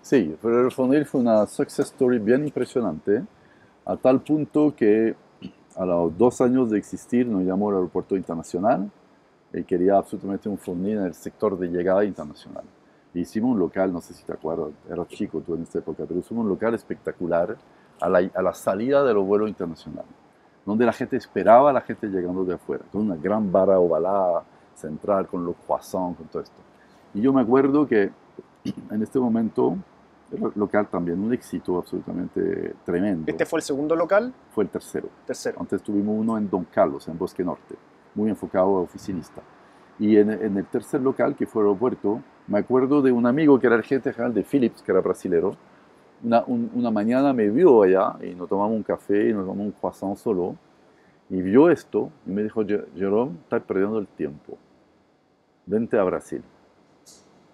Sí, pero el Fonil fue una success story bien impresionante, a tal punto que a los dos años de existir nos llamó el aeropuerto internacional, y quería absolutamente un fournir en el sector de llegada internacional. Hicimos un local, no sé si te acuerdas, era chico tú en esta época, pero hicimos un local espectacular a la, a la salida de los vuelos internacionales, donde la gente esperaba a la gente llegando de afuera, con una gran barra ovalada central, con los croissants, con todo esto. Y yo me acuerdo que en este momento local también, un éxito absolutamente tremendo. ¿Este fue el segundo local? Fue el tercero. Tercero. Antes tuvimos uno en Don Carlos, en Bosque Norte, muy enfocado a oficinista. Y en, en el tercer local, que fue el aeropuerto, me acuerdo de un amigo que era el gerente general de Philips, que era brasilero. Una, un- una mañana me vio allá y nos tomamos un café y nos tomamos un croissant solo. Y vio esto y me dijo, "Je- Jerome, estás perdiendo el tiempo. Vente a Brasil.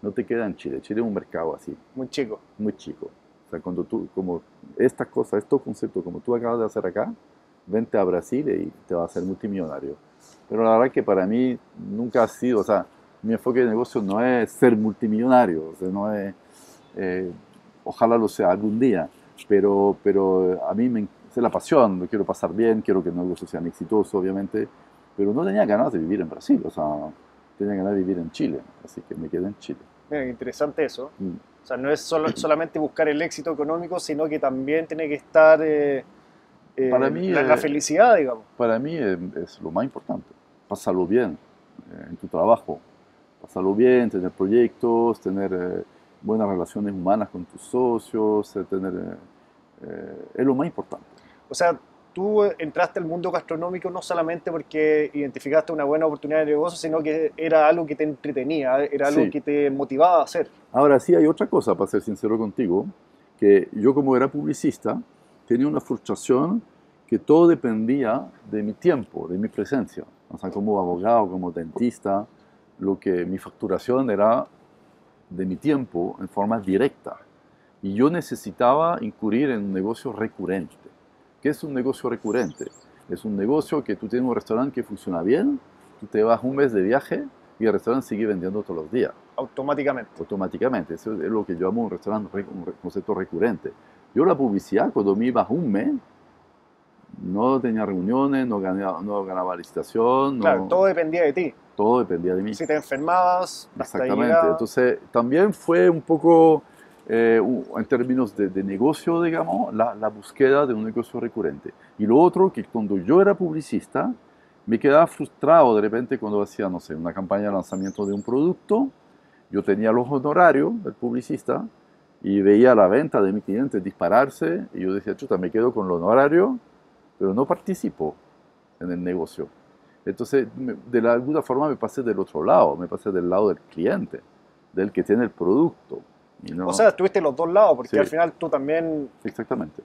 No te queda en Chile. Chile es un mercado así Muy chico. muy chico. O sea, cuando tú, como estas cosas, estos conceptos, como tú acabas de hacer acá, vente a Brasil y te vas a hacer multimillonario. Pero la verdad que para mí nunca ha sido, o sea, mi enfoque de negocio no es ser multimillonario, o sea, no es, eh, ojalá lo sea algún día, pero, pero a mí me es la pasión, lo quiero pasar bien, quiero que el negocio sea exitoso, obviamente, pero no tenía ganas de vivir en Brasil, o sea, tenía ganas de vivir en Chile, así que me quedé en Chile. Mira, interesante eso. Mm. O sea, no es solo, *clears throat* solamente buscar el éxito económico, sino que también tiene que estar eh, eh, Para mí, la, la eh, felicidad, digamos. para mí es, es lo más importante. Pasarlo bien eh, en tu trabajo. Pasarlo bien, tener proyectos, tener eh, buenas relaciones humanas con tus socios, tener, es lo más importante. O sea, tú entraste al mundo gastronómico no solamente porque identificaste una buena oportunidad de negocio, sino que era algo que te entretenía, era algo Sí. que te motivaba a hacer. Ahora sí hay otra cosa, para ser sincero contigo, que yo como era publicista, tenía una frustración que todo dependía de mi tiempo, de mi presencia. O sea, como abogado, como dentista, lo que mi facturación era de mi tiempo en forma directa. Y yo necesitaba incurrir en un negocio recurrente. ¿Qué es un negocio recurrente? Es un negocio que tú tienes un restaurante que funciona bien, tú te vas un mes de viaje y el restaurante sigue vendiendo todos los días automáticamente. automáticamente. Eso es lo que yo llamo un restaurante, re- un concepto recurrente. Yo la publicidad, cuando me iba un mes, no tenía reuniones, no ganaba, no ganaba licitación, no- Claro, todo dependía de ti. todo dependía de mí. Si te enfermabas, hasta Exactamente. Entonces, también fue un poco, eh, en términos de, de negocio, digamos, la, la búsqueda de un negocio recurrente. Y lo otro, que cuando yo era publicista, me quedaba frustrado de repente cuando hacía, no sé, una campaña de lanzamiento de un producto, yo tenía los honorarios del publicista y veía la venta de mi cliente dispararse y yo decía, chuta, me quedo con los honorarios, pero no participo en el negocio. Entonces, de alguna forma me pasé del otro lado, me pasé del lado del cliente, del que tiene el producto. No- O sea, estuviste los dos lados, porque Sí. al final tú también Exactamente.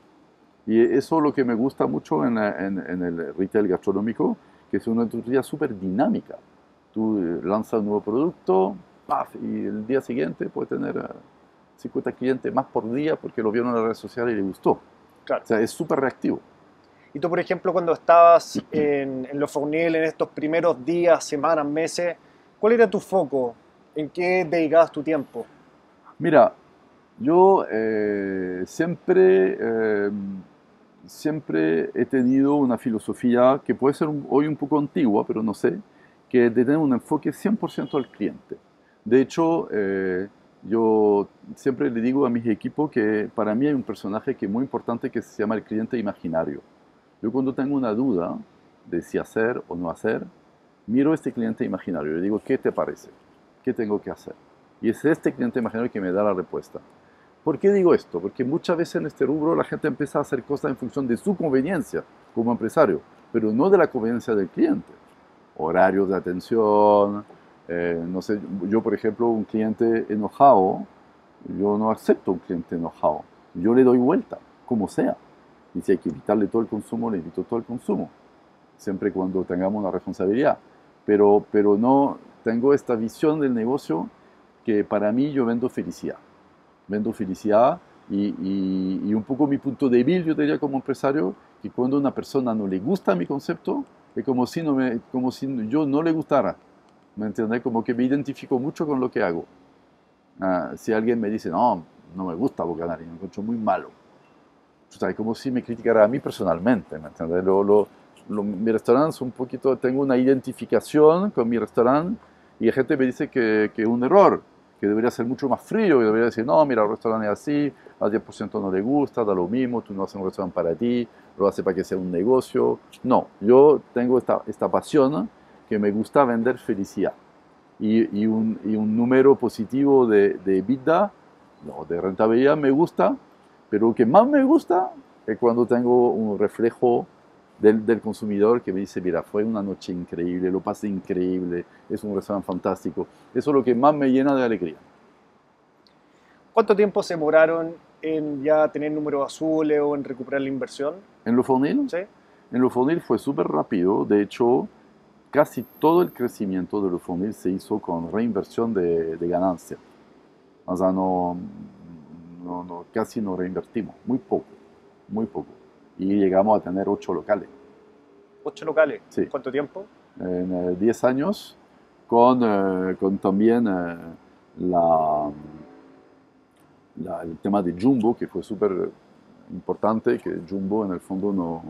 Y eso es lo que me gusta mucho en, en- en el retail gastronómico, que es una industria súper dinámica. Tú eh, lanzas un nuevo producto, ¡paf! y el día siguiente puedes tener eh, 50 clientes más por día porque lo vieron en la red social y le gustó. Claro. O sea, es súper reactivo. Y tú, por ejemplo, cuando estabas en, en los Fourniel en estos primeros días, semanas, meses, ¿cuál era tu foco? ¿En qué dedicabas tu tiempo? Mira, yo eh, siempre, eh, siempre he tenido una filosofía que puede ser hoy un poco antigua, pero no sé, que es de tener un enfoque 100% al cliente. De hecho, eh, yo siempre le digo a mis equipos que para mí hay un personaje que es muy importante que se llama el cliente imaginario. Yo cuando tengo una duda de si hacer o no hacer, miro a este cliente imaginario y le digo, ¿qué te parece? ¿Qué tengo que hacer? Y es este cliente imaginario que me da la respuesta. ¿Por qué digo esto? Porque muchas veces en este rubro la gente empieza a hacer cosas en función de su conveniencia como empresario, pero no de la conveniencia del cliente. Horarios de atención, eh, no sé, yo por ejemplo, un cliente enojado, yo no acepto un cliente enojado, yo le doy vuelta, como sea. Y si hay que evitarle todo el consumo, le evito todo el consumo, siempre cuando tengamos una responsabilidad. Pero, pero no tengo esta visión del negocio que para mí yo vendo felicidad. Vendo felicidad y, y- y un poco mi punto débil, yo diría como empresario, que cuando a una persona no le gusta mi concepto, es como si, no me, como si yo no le gustara. ¿Me entiendes? Como que me identifico mucho con lo que hago. Ah, si alguien me dice, no, no me gusta Bocanari, me encuentro muy malo. O sea, es como si me criticara a mí personalmente, ¿me entiendes? Lo, lo, lo- mi restaurante es un poquito, tengo una identificación con mi restaurante y la gente me dice que, que es un error, que debería ser mucho más frío, que debería decir, no, mira, el restaurante es así, al 10% no le gusta, da lo mismo, tú no haces un restaurante para ti, lo haces para que sea un negocio. No, yo tengo esta, esta pasión que me gusta vender felicidad y, y un, y un número positivo de, de EBITDA, no, de rentabilidad me gusta, pero lo que más me gusta es cuando tengo un reflejo del, del consumidor que me dice, mira, fue una noche increíble, lo pasé increíble, es un restaurante fantástico. Eso es lo que más me llena de alegría. ¿Cuánto tiempo se demoraron en ya tener números azules o en recuperar la inversión? En lo Fonil, ¿Sí? en lo Fonil fue súper rápido, de hecho, casi todo el crecimiento de lo Fonil se hizo con reinversión de, de ganancia. O sea, no, no, no, casi no reinvertimos, muy poco, muy poco. Y llegamos a tener ocho locales. ¿Ocho locales? Sí. ¿Cuánto tiempo? en eh, 10 años con, eh, con también eh, la, la- el tema de Jumbo, que fue súper importante, que Jumbo en el fondo no,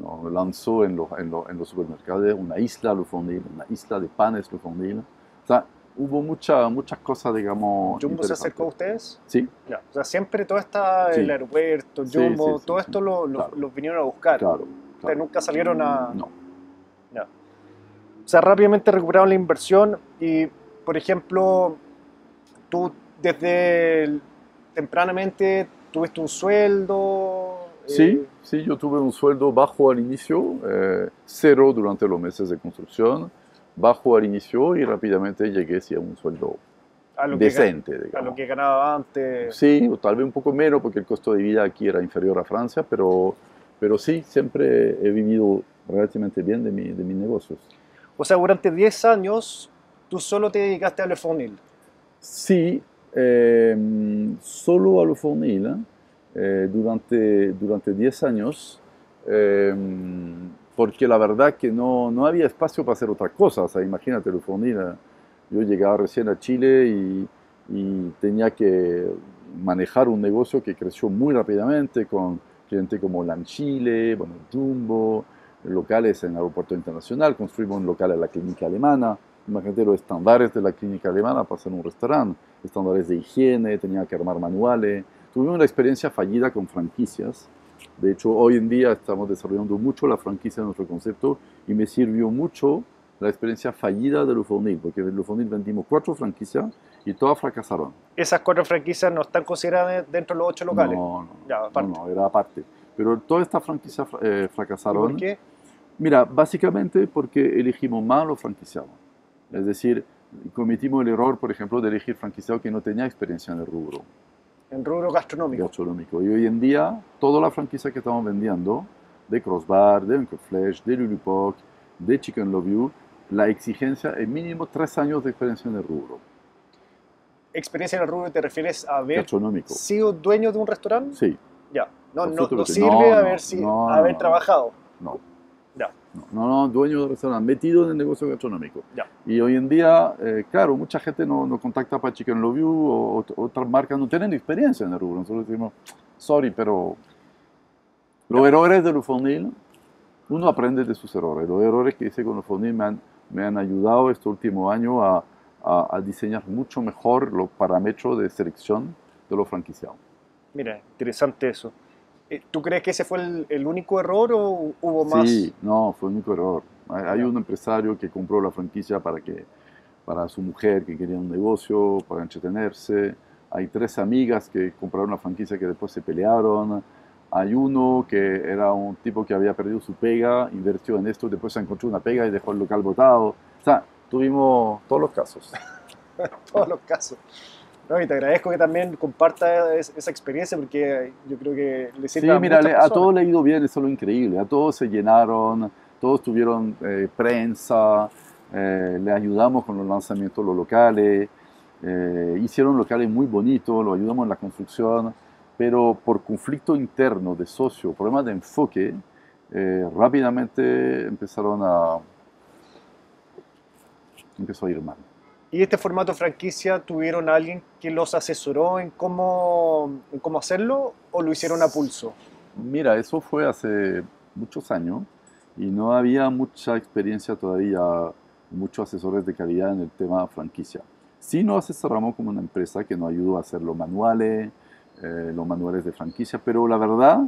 no lanzó en, los- en, los- en los supermercados una isla Lufondil, una isla de panes Lufondil. O sea, hubo mucha, muchas cosas, digamos... ¿Jumbo se acercó a ustedes? Sí, Ya. O sea, siempre todo está, Sí. el aeropuerto, Sí, Jumbo, sí, sí, todo sí. esto lo- lo- Claro. los vinieron a buscar. claro. Ustedes nunca salieron a... No. Ya. O sea, rápidamente recuperaron la inversión y, por ejemplo, tú desde el- tempranamente tuviste un sueldo. Sí, eh, sí, yo tuve un sueldo bajo al inicio, eh, cero durante los meses de construcción, bajo al inicio y rápidamente llegué sí, a un sueldo a lo, que, decente, a digamos. lo que ganaba antes. Sí, o tal vez un poco menos porque el costo de vida aquí era inferior a Francia, pero, pero sí, siempre he vivido relativamente bien de, mi, de mis negocios. O sea, durante 10 años tú solo te dedicaste a Le Fournil. Sí, eh, solo a lo Fournil eh, durante, durante 10 años, eh, porque la verdad que no, no había espacio para hacer otra cosa. O sea, imagínate, eh, yo llegaba recién a Chile y, tenía que manejar un negocio que creció muy rápidamente con gente como LAN Chile, bueno, Jumbo, locales en el aeropuerto internacional, construimos un local en la clínica alemana, imagínate los estándares de la clínica alemana para hacer un restaurante, estándares de higiene, tenía que armar manuales, tuvimos una experiencia fallida con franquicias, de hecho hoy en día estamos desarrollando mucho la franquicia de nuestro concepto y me sirvió mucho la experiencia fallida de Lufonil, porque en Lufonil vendimos cuatro franquicias y todas fracasaron. Esas cuatro franquicias no están consideradas dentro de los ocho locales. No, no, Ya, no, aparte. no, era aparte. Pero todas estas franquicias eh, ¿Y fracasaron. por qué? Mira, básicamente porque elegimos mal los franquiciados. Es decir, cometimos el error, por ejemplo, de elegir franquiciado que no tenía experiencia en el rubro En rubro gastronómico. gastronómico. Y hoy en día, toda la franquicia que estamos vendiendo, de Crossbar, de Uncle Flesh, de Lulupoc, de Chicken Love You, la exigencia es mínimo tres años de experiencia en el rubro ¿Experiencia en el rubro te refieres a haber sido dueño de un restaurante? Sí, Ya. No, no, no sirve No, haber, si- no, haber trabajado. no. No, no, dueño de restaurante, metido en el negocio gastronómico. Ya. Y hoy en día, eh, claro, mucha gente no, no contacta para Chicken Love You o ot- otras marcas no tienen experiencia en el rubro. Nosotros decimos, sorry, pero los errores de Lufonil, uno aprende de sus errores. Los errores que hice con Lufonil me han, me han ayudado este último año a, a- a diseñar mucho mejor los parámetros de selección de los franquiciados. Mira, interesante eso. Eh, ¿Tú crees que ese fue el, el único error o hubo más? Sí, no, fue un único error. Hay, hay un empresario que compró la franquicia para, que, para su mujer que quería un negocio, para entretenerse. Hay tres amigas que compraron la franquicia que después se pelearon. Hay uno que era un tipo que había perdido su pega, invirtió en esto, después se encontró una pega y dejó el local botado. O sea, tuvimos todos los casos. *laughs* todos los casos. No, y te agradezco que también compartas esa experiencia porque yo creo que le Sí, sirve a mira, a todos le ha ido bien, eso es lo increíble. A todos se llenaron, todos tuvieron eh, prensa, eh, le ayudamos con los lanzamientos de los locales, eh, hicieron locales muy bonitos, lo ayudamos en la construcción, pero por conflicto interno de socio, problemas de enfoque, rápidamente empezaron a... empezó a ir mal. ¿Y este formato franquicia tuvieron alguien que los asesoró en cómo, cómo hacerlo o lo hicieron a pulso? Mira, eso fue hace muchos años y no había mucha experiencia todavía, muchos asesores de calidad en el tema franquicia. Sí nos asesoramos como una empresa que nos ayudó a hacer los manuales, eh, los manuales de franquicia, pero la verdad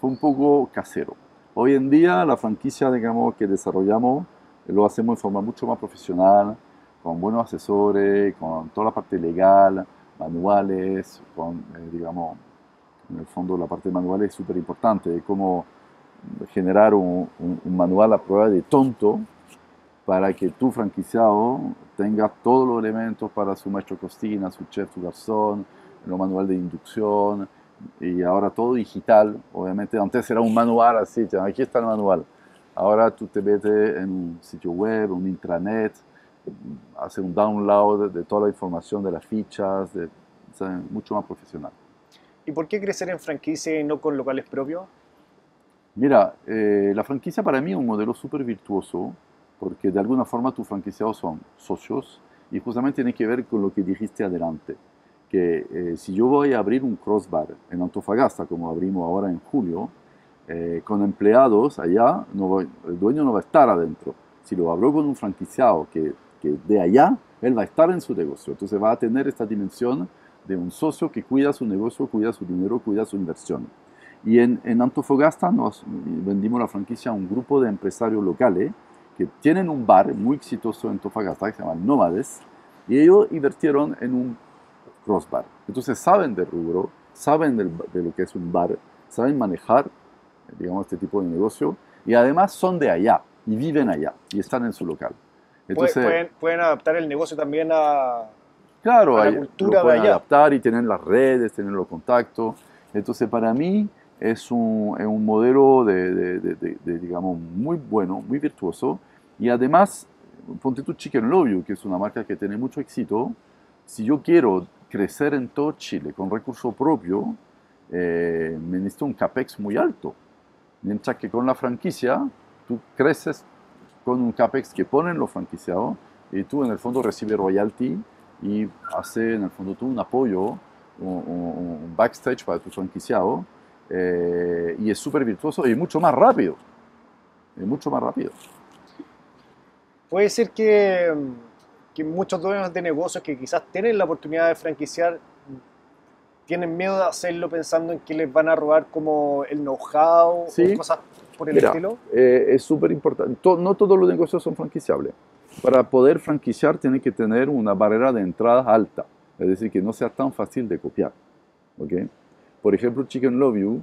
fue un poco casero. Hoy en día la franquicia, digamos, que desarrollamos, lo hacemos de forma mucho más profesional, con buenos asesores, con toda la parte legal, manuales, con, eh, digamos, en el fondo la parte manual es súper importante, cómo generar un, manual a prueba de tonto para que tu franquiciado tenga todos los elementos para su maestro cocina, su chef, su garzón, el manual de inducción y ahora todo digital. Obviamente antes era un manual así, aquí está el manual. Ahora tú te metes en un sitio web, un intranet, hace un download de toda la información de las fichas, de, mucho más profesional. ¿Y por qué crecer en franquicia y no con locales propios? Mira, eh, la franquicia para mí es un modelo súper virtuoso porque de alguna forma tus franquiciados son socios y justamente tiene que ver con lo que dijiste adelante, que eh, si yo voy a abrir un crossbar en Antofagasta, como abrimos ahora en julio, eh, con empleados allá, no el dueño no va a estar adentro. Si lo abro con un franquiciado que, de allá, él va a estar en su negocio. Entonces va a tener esta dimensión de un socio que cuida su negocio, cuida su dinero, cuida su inversión. Y en, en Antofagasta nos vendimos la franquicia a un grupo de empresarios locales que tienen un bar muy exitoso en Antofagasta que se llama Nómades y ellos invirtieron en un crossbar. Entonces saben de rubro, saben de lo que es un bar, saben manejar, digamos, este tipo de negocio y además son de allá y viven allá y están en su local. Entonces, pueden, pueden adaptar el negocio también a, Claro, la cultura lo pueden adaptar y tener las redes, tener los contactos. Entonces, para mí es un, es un modelo de, de, de, digamos, muy bueno, muy virtuoso. Y además, ponte tu Chicken Love You, que es una marca que tiene mucho éxito. Si yo quiero crecer en todo Chile con recurso propio, eh, me necesito un CAPEX muy alto. Mientras que con la franquicia, tú creces con un CAPEX que ponen los franquiciados y tú en el fondo recibes royalty y hace en el fondo tú un apoyo, un, backstage para tu franquiciado eh, y es súper virtuoso y mucho más rápido. Es mucho más rápido. Puede ser que, que muchos dueños de negocios que quizás tienen la oportunidad de franquiciar tienen miedo de hacerlo pensando en que les van a robar como el know-how o cosas por el estilo? Eh, es súper importante. no todos los negocios son franquiciables para poder franquiciar tiene que tener una barrera de entrada alta, es decir, que no sea tan fácil de copiar. ¿okay? Por ejemplo, Chicken Love You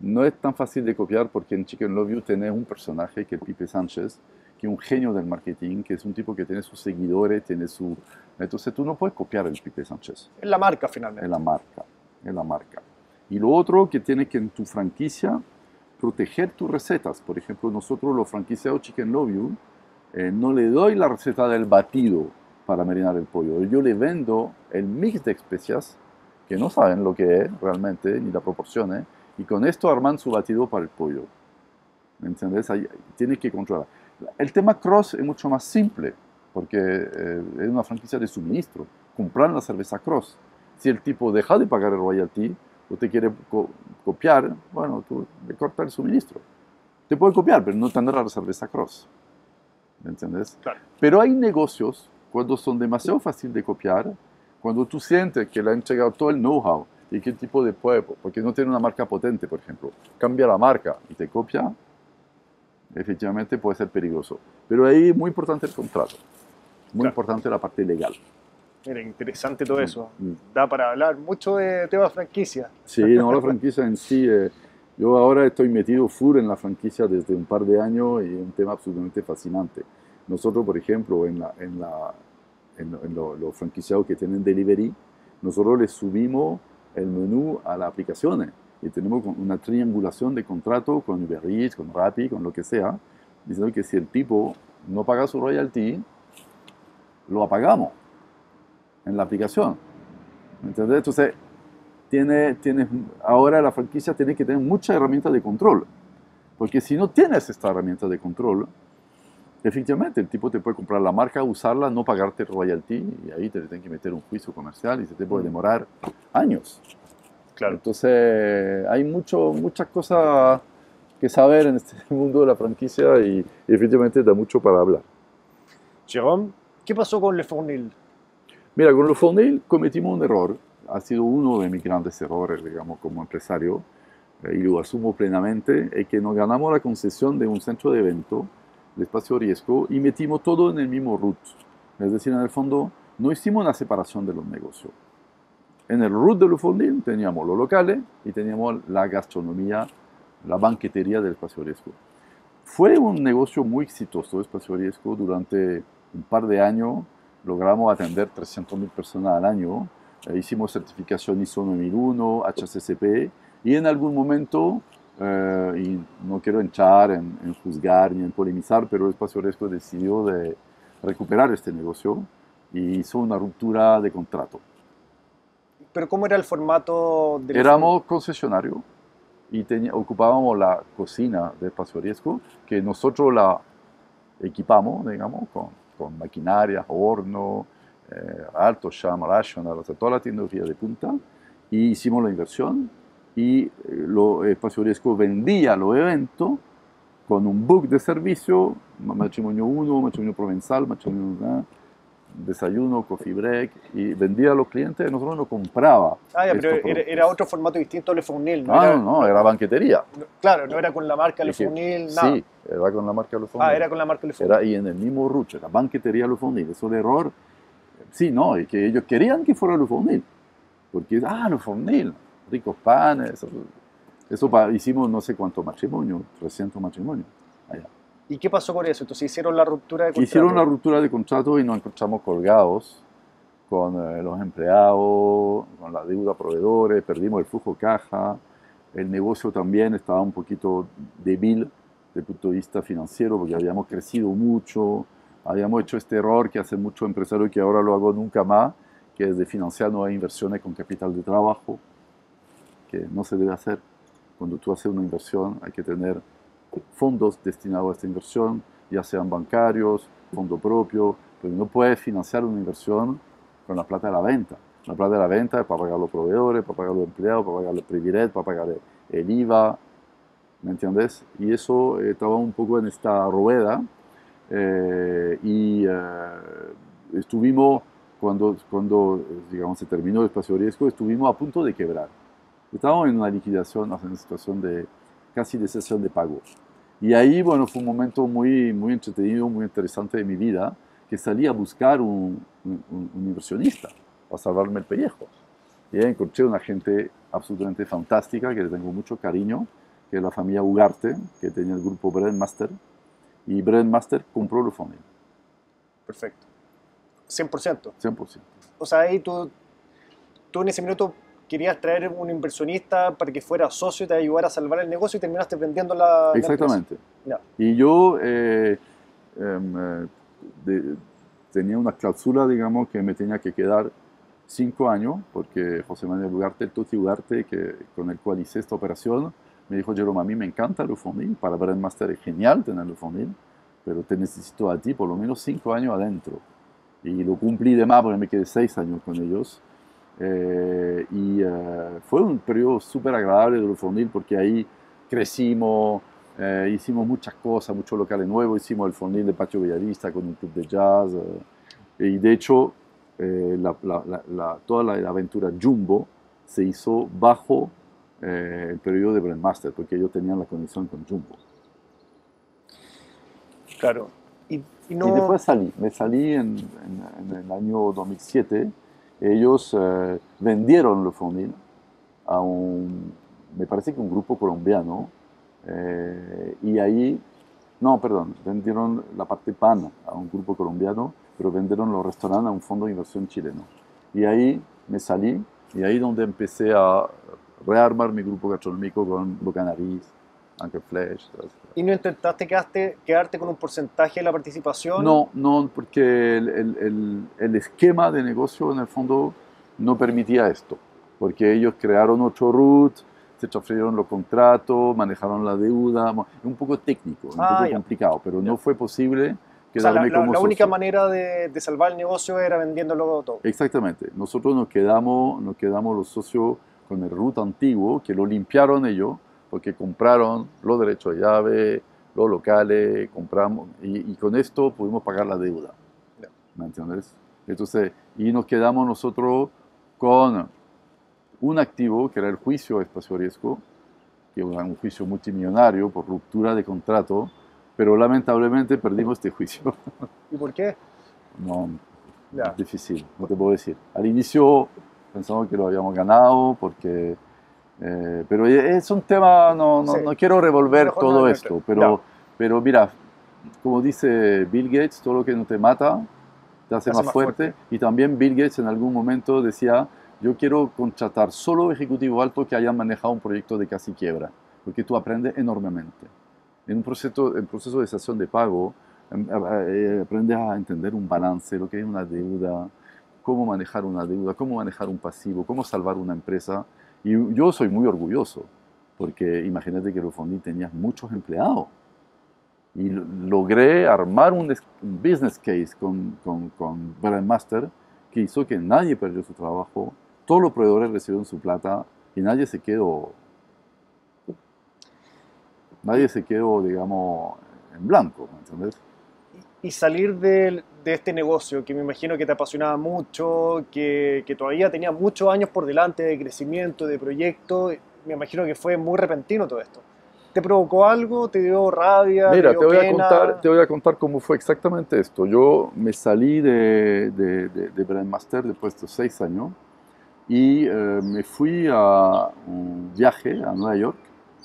no es tan fácil de copiar porque en Chicken Love You tenés un personaje que es Pipe Sánchez, que es un genio del marketing, que es un tipo que tiene sus seguidores, tiene su... Entonces tú no puedes copiar el Pipe Sánchez. Es la marca finalmente. Es la marca, es la marca. Y lo otro que tiene que en tu franquicia proteger tus recetas. Por ejemplo, nosotros los franquiciados Chicken Love You eh, no le doy la receta del batido para marinar el pollo. Yo le vendo el mix de especias que no saben lo que es realmente, ni la proporción, y con esto arman su batido para el pollo. ¿Me entiendes? Ahí, tiene que controlar. El tema cross es mucho más simple, porque eh, es una franquicia de suministro. Comprar la cerveza cross. Si el tipo deja de pagar el royalty, te quiere copiar, bueno, tú le cortas el suministro. Te puede copiar, pero no tendrá la cerveza cross. ¿me entiendes? Pero hay negocios cuando son demasiado fáciles de copiar, cuando tú sientes que le han entregado todo el know-how y qué tipo de pueblo, porque no tiene una marca potente, por ejemplo, cambia la marca y te copia, efectivamente puede ser peligroso. Pero ahí es muy importante el contrato, muy importante la parte legal. Mira, interesante todo mm, eso. Mm. Da para hablar mucho de temas franquicia. Sí, no, la franquicia en sí. Eh, yo ahora estoy metido full en la franquicia desde un par de años y es un tema absolutamente fascinante. Nosotros, por ejemplo, en, la, en, la, en, los franquiciados que tienen delivery, nosotros les subimos el menú a las aplicaciones y tenemos una triangulación de contrato con Uber Eats, con Rappi, con lo que sea, diciendo que si el tipo no paga su royalty, lo apagamos en la aplicación. ¿Me entiendes? Entonces, tiene, ahora la franquicia tiene que tener muchas herramientas de control. Porque si no tienes esta herramienta de control, efectivamente el tipo te puede comprar la marca, usarla, no pagarte royalty y ahí te tienen que meter un juicio comercial y se te puede demorar años. Claro. Entonces hay mucho, muchas cosas que saber en este *laughs* mundo de la franquicia y, y efectivamente da mucho para hablar. Jérôme, ¿qué pasó con Le Fournil? Mira, con Le Fournil cometimos un error. Ha sido uno de mis grandes errores, digamos, como empresario, eh, y lo asumo plenamente, es que nos ganamos la concesión de un centro de evento, de espacio riesgo, y metimos todo en el mismo root. Es decir, en el fondo, no hicimos una separación de los negocios. En el root de Le Fournil teníamos los locales y teníamos la gastronomía, la banquetería del espacio riesgo. Fue un negocio muy exitoso, espacio riesgo, durante un par de años logramos atender 300.000 personas al año. Eh, hicimos certificación ISO 9001, HCCP y en algún momento, eh, y no quiero entrar en, en, juzgar ni en polemizar, pero el Espacio Riesgo decidió de recuperar este negocio y hizo una ruptura de contrato. ¿Pero cómo era el formato? Del Éramos concesionario y ocupábamos la cocina de Espacio Riesgo, que nosotros la equipamos, digamos, con con maquinaria, horno, eh, alto, sham, rational, o sea, toda la tecnología de punta, y hicimos la inversión y eh, lo Espacio Riesgo vendía los eventos con un book de servicio, matrimonio 1, matrimonio provenzal, matrimonio desayuno, coffee break, y vendía a los clientes nosotros no compraba. Ah, ya, pero era, era, otro formato distinto Le Fournil, ¿no? Ah, era, no, no, era banquetería. claro, no era con la marca Le Fournil, nada. Sí, era con la marca Le. Ah, era con la marca Le. Era, y en el mismo rucho, era banquetería Le Fournil. Eso de error, sí, no, es que ellos querían que fuera Le. Porque, ah, Le ricos panes, eso, eso hicimos no sé cuántos matrimonios, 300 matrimonios allá. ¿Y qué pasó con eso? Entonces hicieron la ruptura de contrato. Hicieron la ruptura de contrato y nos encontramos colgados con eh, los empleados, con la deuda a proveedores, perdimos el flujo caja, el negocio también estaba un poquito débil desde el punto de vista financiero porque habíamos crecido mucho, habíamos hecho este error que hace mucho empresario y que ahora lo hago nunca más, que es de financiar nuevas inversiones con capital de trabajo, que no se debe hacer. Cuando tú haces una inversión hay que tener fondos destinados a esta inversión, ya sean bancarios, fondo propio, pero no puedes financiar una inversión con la plata de la venta. La plata de la venta es para pagar los proveedores, para pagar los empleados, para pagar el privilegio, para pagar el, IVA, ¿me entiendes? Y eso eh, estaba un poco en esta rueda eh, y eh, estuvimos, cuando, cuando digamos, se terminó el espacio de riesgo, estuvimos a punto de quebrar. Estábamos en una liquidación, en una situación de casi de sesión de pago. Y ahí, bueno, fue un momento muy, muy entretenido, muy interesante de mi vida, que salí a buscar un, un, inversionista para salvarme el pellejo. Y encontré una gente absolutamente fantástica, que le tengo mucho cariño, que es la familia Ugarte, que tenía el grupo Brandmaster, y Brandmaster compró el fondo. Perfecto. 100%. 100%. O sea, ahí tú, tú en ese minuto querías traer un inversionista para que fuera socio y te ayudara a salvar el negocio y terminaste vendiendo la. Exactamente. y yo eh, em, eh, tenía una cláusula, digamos, que me tenía que quedar cinco años, porque José Manuel Ugarte, el Toti Ugarte, que, con el cual hice esta operación, me dijo, Jerome, a mí me encanta el Ufondil, para Brandmaster es genial tener el Ufondil, pero te necesito a ti por lo menos cinco años adentro. Y lo cumplí de más porque me quedé seis años con ellos. Eh, y eh, fue un periodo súper agradable de Lufonil porque ahí crecimos, eh, hicimos muchas cosas, muchos locales nuevos, hicimos el Fonil de Patio Bellavista con un club de jazz. y de hecho, la, la, toda la aventura Jumbo se hizo bajo el periodo de Brandmaster porque ellos tenían la conexión con Jumbo. Claro. Y, y, no... y después salí, me salí en, en, en el año 2007 ellos eh, vendieron Le Fournil a un, me parece que un grupo colombiano, eh, y ahí, no, perdón, vendieron la parte PAN a un grupo colombiano, pero vendieron los restaurantes a un fondo de inversión chileno. Y ahí me salí, y ahí donde empecé a rearmar mi grupo gastronómico con Boca Anker Flash. ¿Y no intentaste quedarte, quedarte con un porcentaje de la participación? No, no, porque el, el, el, esquema de negocio en el fondo no permitía esto, porque ellos crearon otro root, se transfirieron los contratos, manejaron la deuda, es un poco técnico, un ah, poco complicado, pero no fue posible o sea, la, la, la única manera de, de, salvar el negocio era vendiéndolo todo. Exactamente, nosotros nos quedamos, nos quedamos los socios con el root antiguo, que lo limpiaron ellos, porque compraron los derechos de llave, los locales, compramos, y, y con esto pudimos pagar la deuda. ¿Me entiendes? Entonces, y nos quedamos nosotros con un activo que era el juicio de espacio riesgo, que era un juicio multimillonario por ruptura de contrato, pero lamentablemente perdimos este juicio. ¿Y por qué? No, es difícil, no te puedo decir. Al inicio pensamos que lo habíamos ganado, porque, eh, pero es un tema, no, no, no quiero revolver todo esto, pero, pero mira, como dice Bill Gates, todo lo que no te mata te hace, más, fuerte. Y también Bill Gates en algún momento decía, yo quiero contratar solo ejecutivo alto que hayan manejado un proyecto de casi quiebra, porque tú aprendes enormemente. En un proceso, en proceso de estación de pago, em, eh, aprendes a entender un balance, lo que es una deuda, cómo manejar una deuda, cómo manejar un pasivo, cómo salvar una empresa. Y yo soy muy orgulloso, porque imagínate que Rofondi tenía muchos empleados y logré armar un business case con, con, con Brandmaster que hizo que nadie perdió su trabajo, todos los proveedores recibieron su plata y nadie se quedó, nadie se quedó, digamos, en blanco, ¿me entiendes? Y salir de, de, este negocio, que me imagino que te apasionaba mucho, que, que todavía tenía muchos años por delante de crecimiento, de proyecto, me imagino que fue muy repentino todo esto. ¿Te provocó algo? ¿Te dio rabia? Mira, te, voy A contar, te voy a contar cómo fue exactamente esto. Yo me salí de, de, de, de Brandmaster después de seis años y eh, me fui a un viaje a Nueva York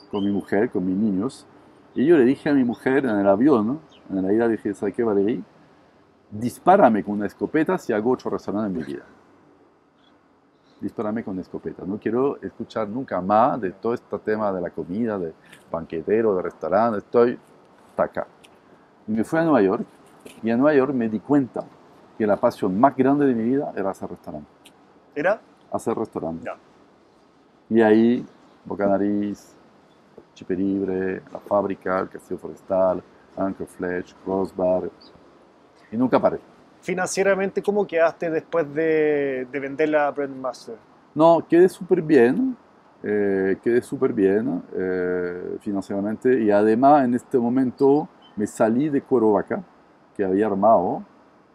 con mi mujer, con mis niños. Y yo le dije a mi mujer en el avión, en la ida, dije, ¿sabes qué, Valerie? Dispárame con una escopeta si hago ocho restaurantes en mi vida dispararme con escopeta. No quiero escuchar nunca más de todo este tema de la comida, de banquetero, de restaurante. Estoy acá. Y me fui a Nueva York y en Nueva York me di cuenta que la pasión más grande de mi vida era hacer restaurante. ¿Era? Hacer restaurante. Y ahí, Boca Nariz, Chiperibre, La Fábrica, el Castillo Forestal, Anchor Fletch, Crossbar. Y nunca paré financieramente, ¿cómo quedaste después de, de vender la Brandmaster? No, quedé súper bien, eh, quedé súper bien eh, financieramente y además en este momento me salí de Cuerovaca, que había armado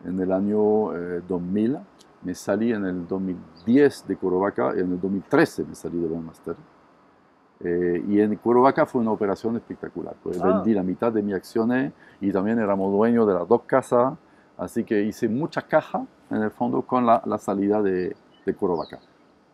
en el año 2000, eh, me salí en el 2010 de Cuerovaca y en el 2013 me salí de Brandmaster. y en Cuerovaca fue una operación espectacular, pues ah. vendí la mitad de mis acciones y también éramos dueños de las dos casas Así que hice mucha caja en el fondo con la, la salida de, de Corovaca.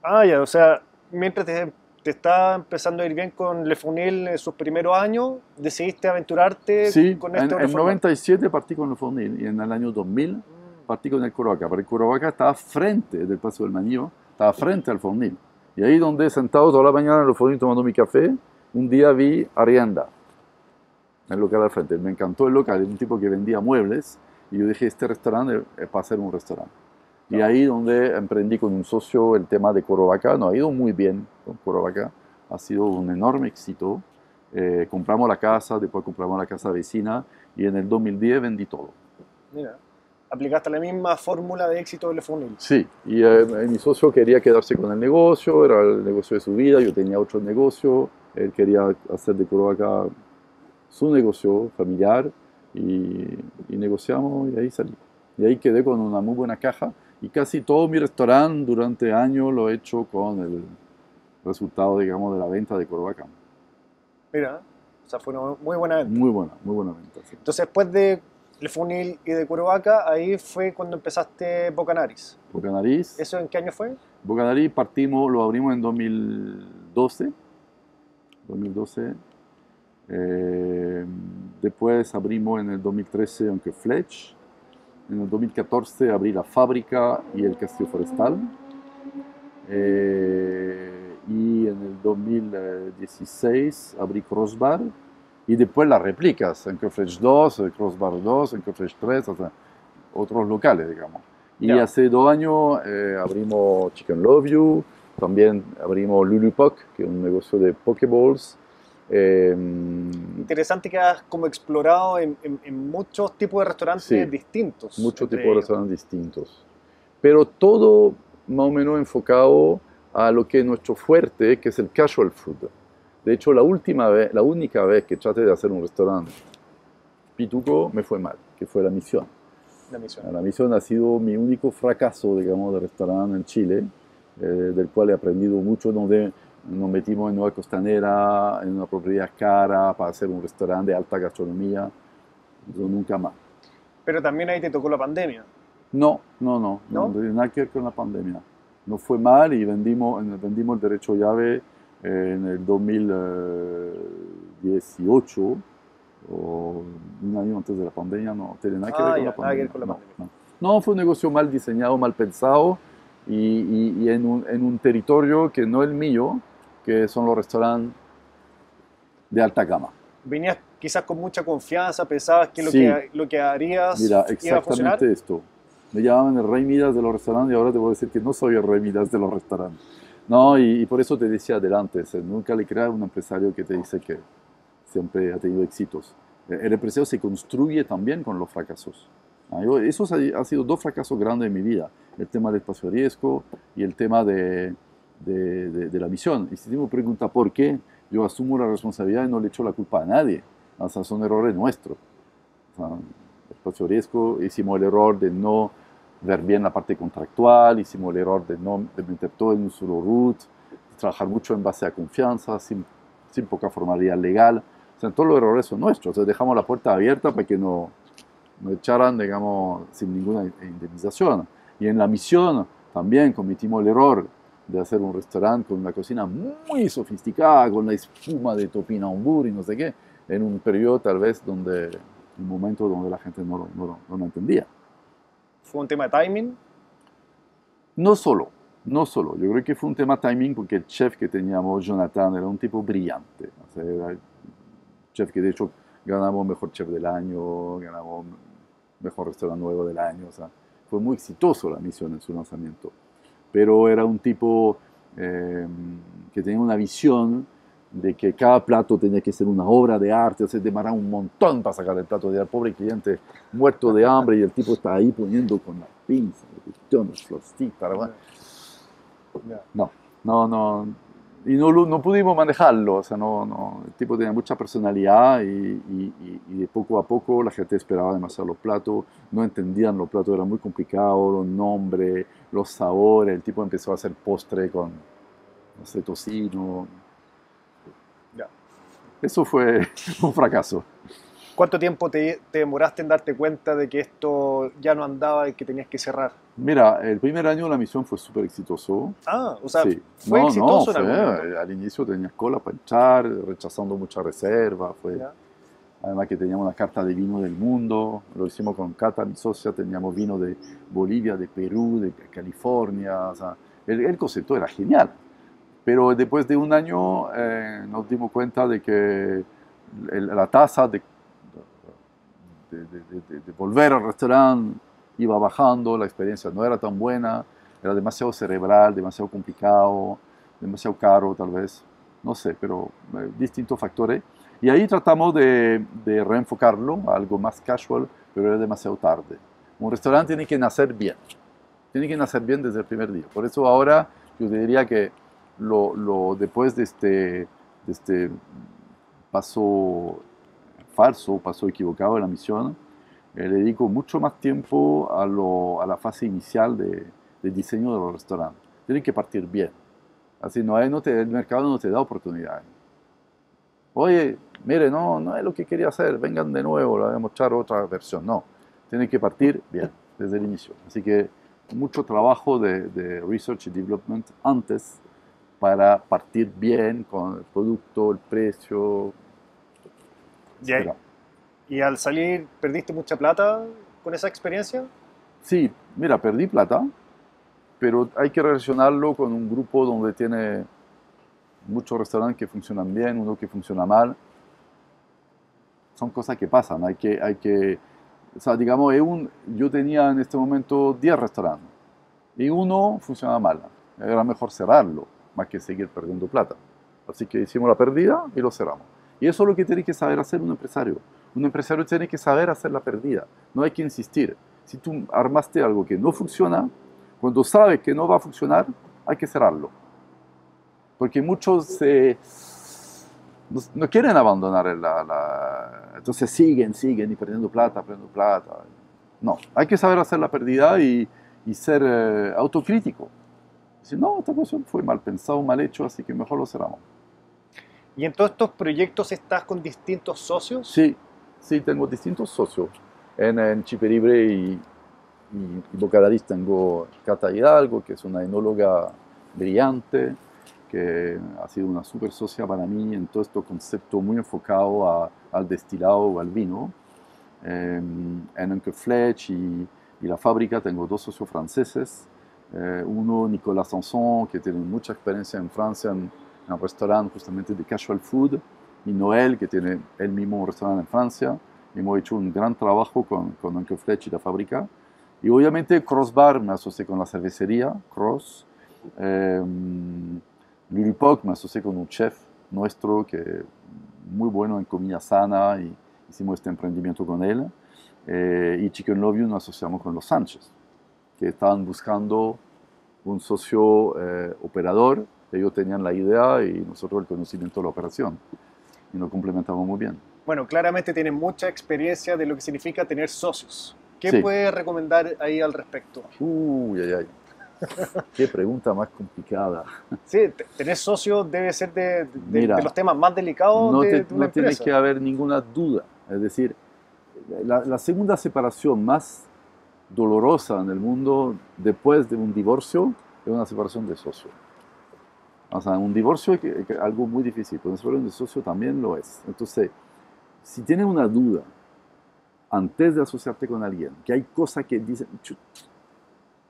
Ah, ya, o sea, mientras te, te estaba empezando a ir bien con Le Funil en sus primeros años, decidiste aventurarte con esto. En, en 97 partí con Le Funil y en el año 2000 partí con el Corovaca, pero el Corovaca estaba frente del Paso del Manío, estaba frente al Fornil. Y ahí donde sentado toda la mañana en el Fornil tomando mi café, un día vi Arianda, el local al frente. Me encantó el local, un tipo que vendía muebles y yo dije, este restaurante es para ser un restaurante. Y ahí donde emprendí con un socio el tema de Corovaca, no ha ido muy bien con Corovaca, ha sido un enorme éxito. Eh, compramos la casa, después compramos la casa vecina y en el 2010 vendí todo. Mira, aplicaste la misma fórmula de éxito de Le Fournil. Sí, y eh, mi socio quería quedarse con el negocio, era el negocio de su vida, yo tenía otro negocio, él quería hacer de Corovaca su negocio familiar y, negociamos y ahí salí. Y ahí quedé con una muy buena caja y casi todo mi restaurante durante años lo he hecho con el resultado, digamos, de la venta de Corobacán. Mira, o sea, fue una muy buena venta. Muy buena, muy buena venta. Entonces, después de Le Funil y de Curovaca, ahí fue cuando empezaste Bocanariz. Bocanariz. ¿Eso en qué año fue? Bocanariz partimos, lo abrimos en 2012. 2012 eh, después abrimos en el 2013 aunque Fletch. En el 2014 abrí la fábrica y el castillo forestal. Eh, y en el 2016 abrí Crossbar. Y después las réplicas, en Fletch 2, Crossbar 2, en Fletch 3, otros locales, digamos. Y hace dos años eh, abrimos Chicken Love You, también abrimos Lulupoc, que es un negocio de Pokeballs. Eh, Interesante que has como explorado en, muchos tipos de restaurantes distintos. Muchos tipos de restaurantes distintos. Pero todo más o menos enfocado a lo que es nuestro fuerte, que es el casual food. De hecho, la última vez, la única vez que traté de hacer un restaurante pituco me fue mal, que fue la misión. La misión. La misión ha sido mi único fracaso, digamos, de restaurante en Chile, eh, del cual he aprendido mucho, donde nos metimos en Nueva Costanera, en una propiedad cara, para hacer un restaurante de alta gastronomía. Yo nunca más. Pero también ahí te tocó la pandemia. No, no, no, no, ¿No? no nada que ver con la pandemia. Nos fue mal y vendimos, vendimos el derecho llave eh, en el 2018, o un año antes de la pandemia, no tiene nada que Ah, ver con ya, la nada que pandemia. ver con la no, pandemia. no. No, fue un negocio mal diseñado, mal pensado y, y- y en, un, en un territorio que no es el mío, que son los restaurantes de alta gama. Venías quizás con mucha confianza, pensabas que lo, Sí. que, lo que harías Mira, iba a funcionar. exactamente esto. Me llamaban el rey Midas de los restaurantes y ahora te voy a decir que no soy el rey Midas de los restaurantes. No, y, y por eso te decía adelante, o sea, nunca le creas a un empresario que te dice que siempre ha tenido éxitos. Eh, El empresario se construye también con los fracasos. Ah, ha, ha sido dos fracasos grandes en mi vida. El tema del espacio de riesgo y el tema de, de, de- de la misión. Y si tú me preguntas por qué, yo asumo la responsabilidad y no le echo la culpa a nadie. O sea, son errores nuestros. O sea, espacio riesgo, hicimos el error de no ver bien la parte contractual, hicimos el error de no de meter todo en un solo root, trabajar mucho en base a confianza, sin, sin poca formalidad legal. O sea, todos los errores son nuestros. Entonces dejamos la puerta abierta para que no, no echaran, digamos, sin ninguna indemnización. Y en la misión también cometimos el error de hacer un restaurante con una cocina muy sofisticada, con la espuma de topinambur y no sé qué, en un periodo tal vez donde, un momento donde la gente no, lo- no, lo- no lo entendía. Fue un tema de timing. No solo, no solo. Yo creo que fue un tema timing porque el chef que teníamos, Jonathan, era un tipo brillante. O sea, era el chef que de hecho ganamos mejor chef del año, ganamos mejor restaurante nuevo del año. O sea, fue muy exitoso la misión en su lanzamiento. Pero era un tipo eh, que tenía una visión de que cada plato tenía que ser una obra de arte, o sea, demoraba un montón para sacar el plato del pobre cliente muerto de hambre y el tipo está ahí poniendo con la pinza, las florcitas. No, no, no. Y no, pudimos manejarlo, o sea, no, no. El tipo tenía mucha personalidad y, y- y- y de poco a poco la gente esperaba demasiado los platos, no entendían los platos, era muy complicado, los nombres, los sabores. El tipo empezó a hacer postre con, no sé, tocino. Ya. Eso fue *laughs* un fracaso. ¿Cuánto tiempo te, te demoraste en darte cuenta de que esto ya no andaba y que tenías que cerrar? Mira, el primer año la misión fue súper exitoso. Ah, o sea, Sí. fue no, exitoso no, fue, momento. al inicio tenías cola para echar, rechazando muchas reservas. Fue, Ya. Además que teníamos una carta de vino del mundo, lo hicimos con Cata, mi socia, teníamos vino de Bolivia, de Perú, de California, o sea, el, el concepto era genial. Pero después de un año eh, nos dimos cuenta de que el- la tasa de, de, de- de- volver al restaurante iba bajando, la experiencia no era tan buena, era demasiado cerebral, demasiado complicado, demasiado caro tal vez, no sé, pero eh, distintos factores. Y ahí tratamos de, de reenfocarlo a algo más casual, pero era demasiado tarde. Un restaurante tiene que nacer bien, tiene que nacer bien desde el primer día. Por eso ahora yo diría que lo, lo- después de este, de este paso falso, paso equivocado de la misión, eh, le dedico mucho más tiempo a, la fase inicial de diseño de los restaurantes. Tienen que partir bien. Así no, hay- no te, el mercado no te da oportunidades. Oye, mire, no, no es lo que quería hacer, vengan de nuevo, le voy a mostrar otra versión. No, tienen que partir bien, desde el inicio. Así que mucho trabajo de, de research y development antes para partir bien con el producto, el precio. Y, ahí- y al salir, ¿perdiste mucha plata con esa experiencia? Sí, mira, perdí plata, pero hay que relacionarlo con un grupo donde tiene muchos restaurantes que funcionan bien, uno que funciona mal. Son cosas que pasan, hay que, hay que, o sea, digamos, yo tenía en este momento 10 restaurantes y uno funcionaba mal. Era mejor cerrarlo, más que seguir perdiendo plata. Así que hicimos la pérdida y lo cerramos. Y eso es lo que tiene que saber hacer un empresario. Un empresario tiene que saber hacer la pérdida, no hay que insistir. Si tú armaste algo que no funciona, cuando sabes que no va a funcionar, hay que cerrarlo. Porque muchos se, no, no quieren abandonar la, Entonces siguen, siguen y perdiendo plata, perdiendo plata. No, hay que saber hacer la pérdida y, y ser eh, autocrítico. Si no, esta cosa fue mal pensado, mal hecho, así que mejor lo cerramos. ¿Y en todos estos proyectos estás con distintos socios? Sí, sí, tengo distintos socios. En, en y, y, y tengo Cata Hidalgo, que es una enóloga brillante, que ha sido una super socia para mí en todo este concepto muy enfocado a- al destilado o al vino. Eh, en Uncle Fletch y, y la fábrica tengo dos socios franceses. Eh, uno, Nicolas Sanson, que tiene mucha experiencia en Francia en un restaurante justamente de casual food y Noel, que tiene el mismo restaurante en Francia. Hemos hecho un gran trabajo con, con Uncle Fletch y la fábrica. Y obviamente Crossbar, me asocié con la cervecería, Cross. Eh, me asocié con un chef nuestro que muy bueno en comida sana y hicimos este emprendimiento con él. Eh, y Chicken Love You nos asociamos con los Sánchez, que estaban buscando un socio eh, operador. Ellos tenían la idea y nosotros el conocimiento de la operación. Y nos complementamos muy bien. Bueno, claramente tienes mucha experiencia de lo que significa tener socios. ¿Qué Sí. puedes recomendar ahí al respecto? Uy, ay, ay. *laughs* Qué pregunta más complicada. Sí, tener socios debe ser de, de- Mira, de los temas más delicados No, de, te- de una no tiene empresa. que haber ninguna duda. Es decir, la, la segunda separación más dolorosa en el mundo después de un divorcio es una separación de socio. O sea, un divorcio es algo muy difícil, pero de socio también lo es. Entonces, si tienes una duda antes de asociarte con alguien, que hay cosas que dicen, "Chut,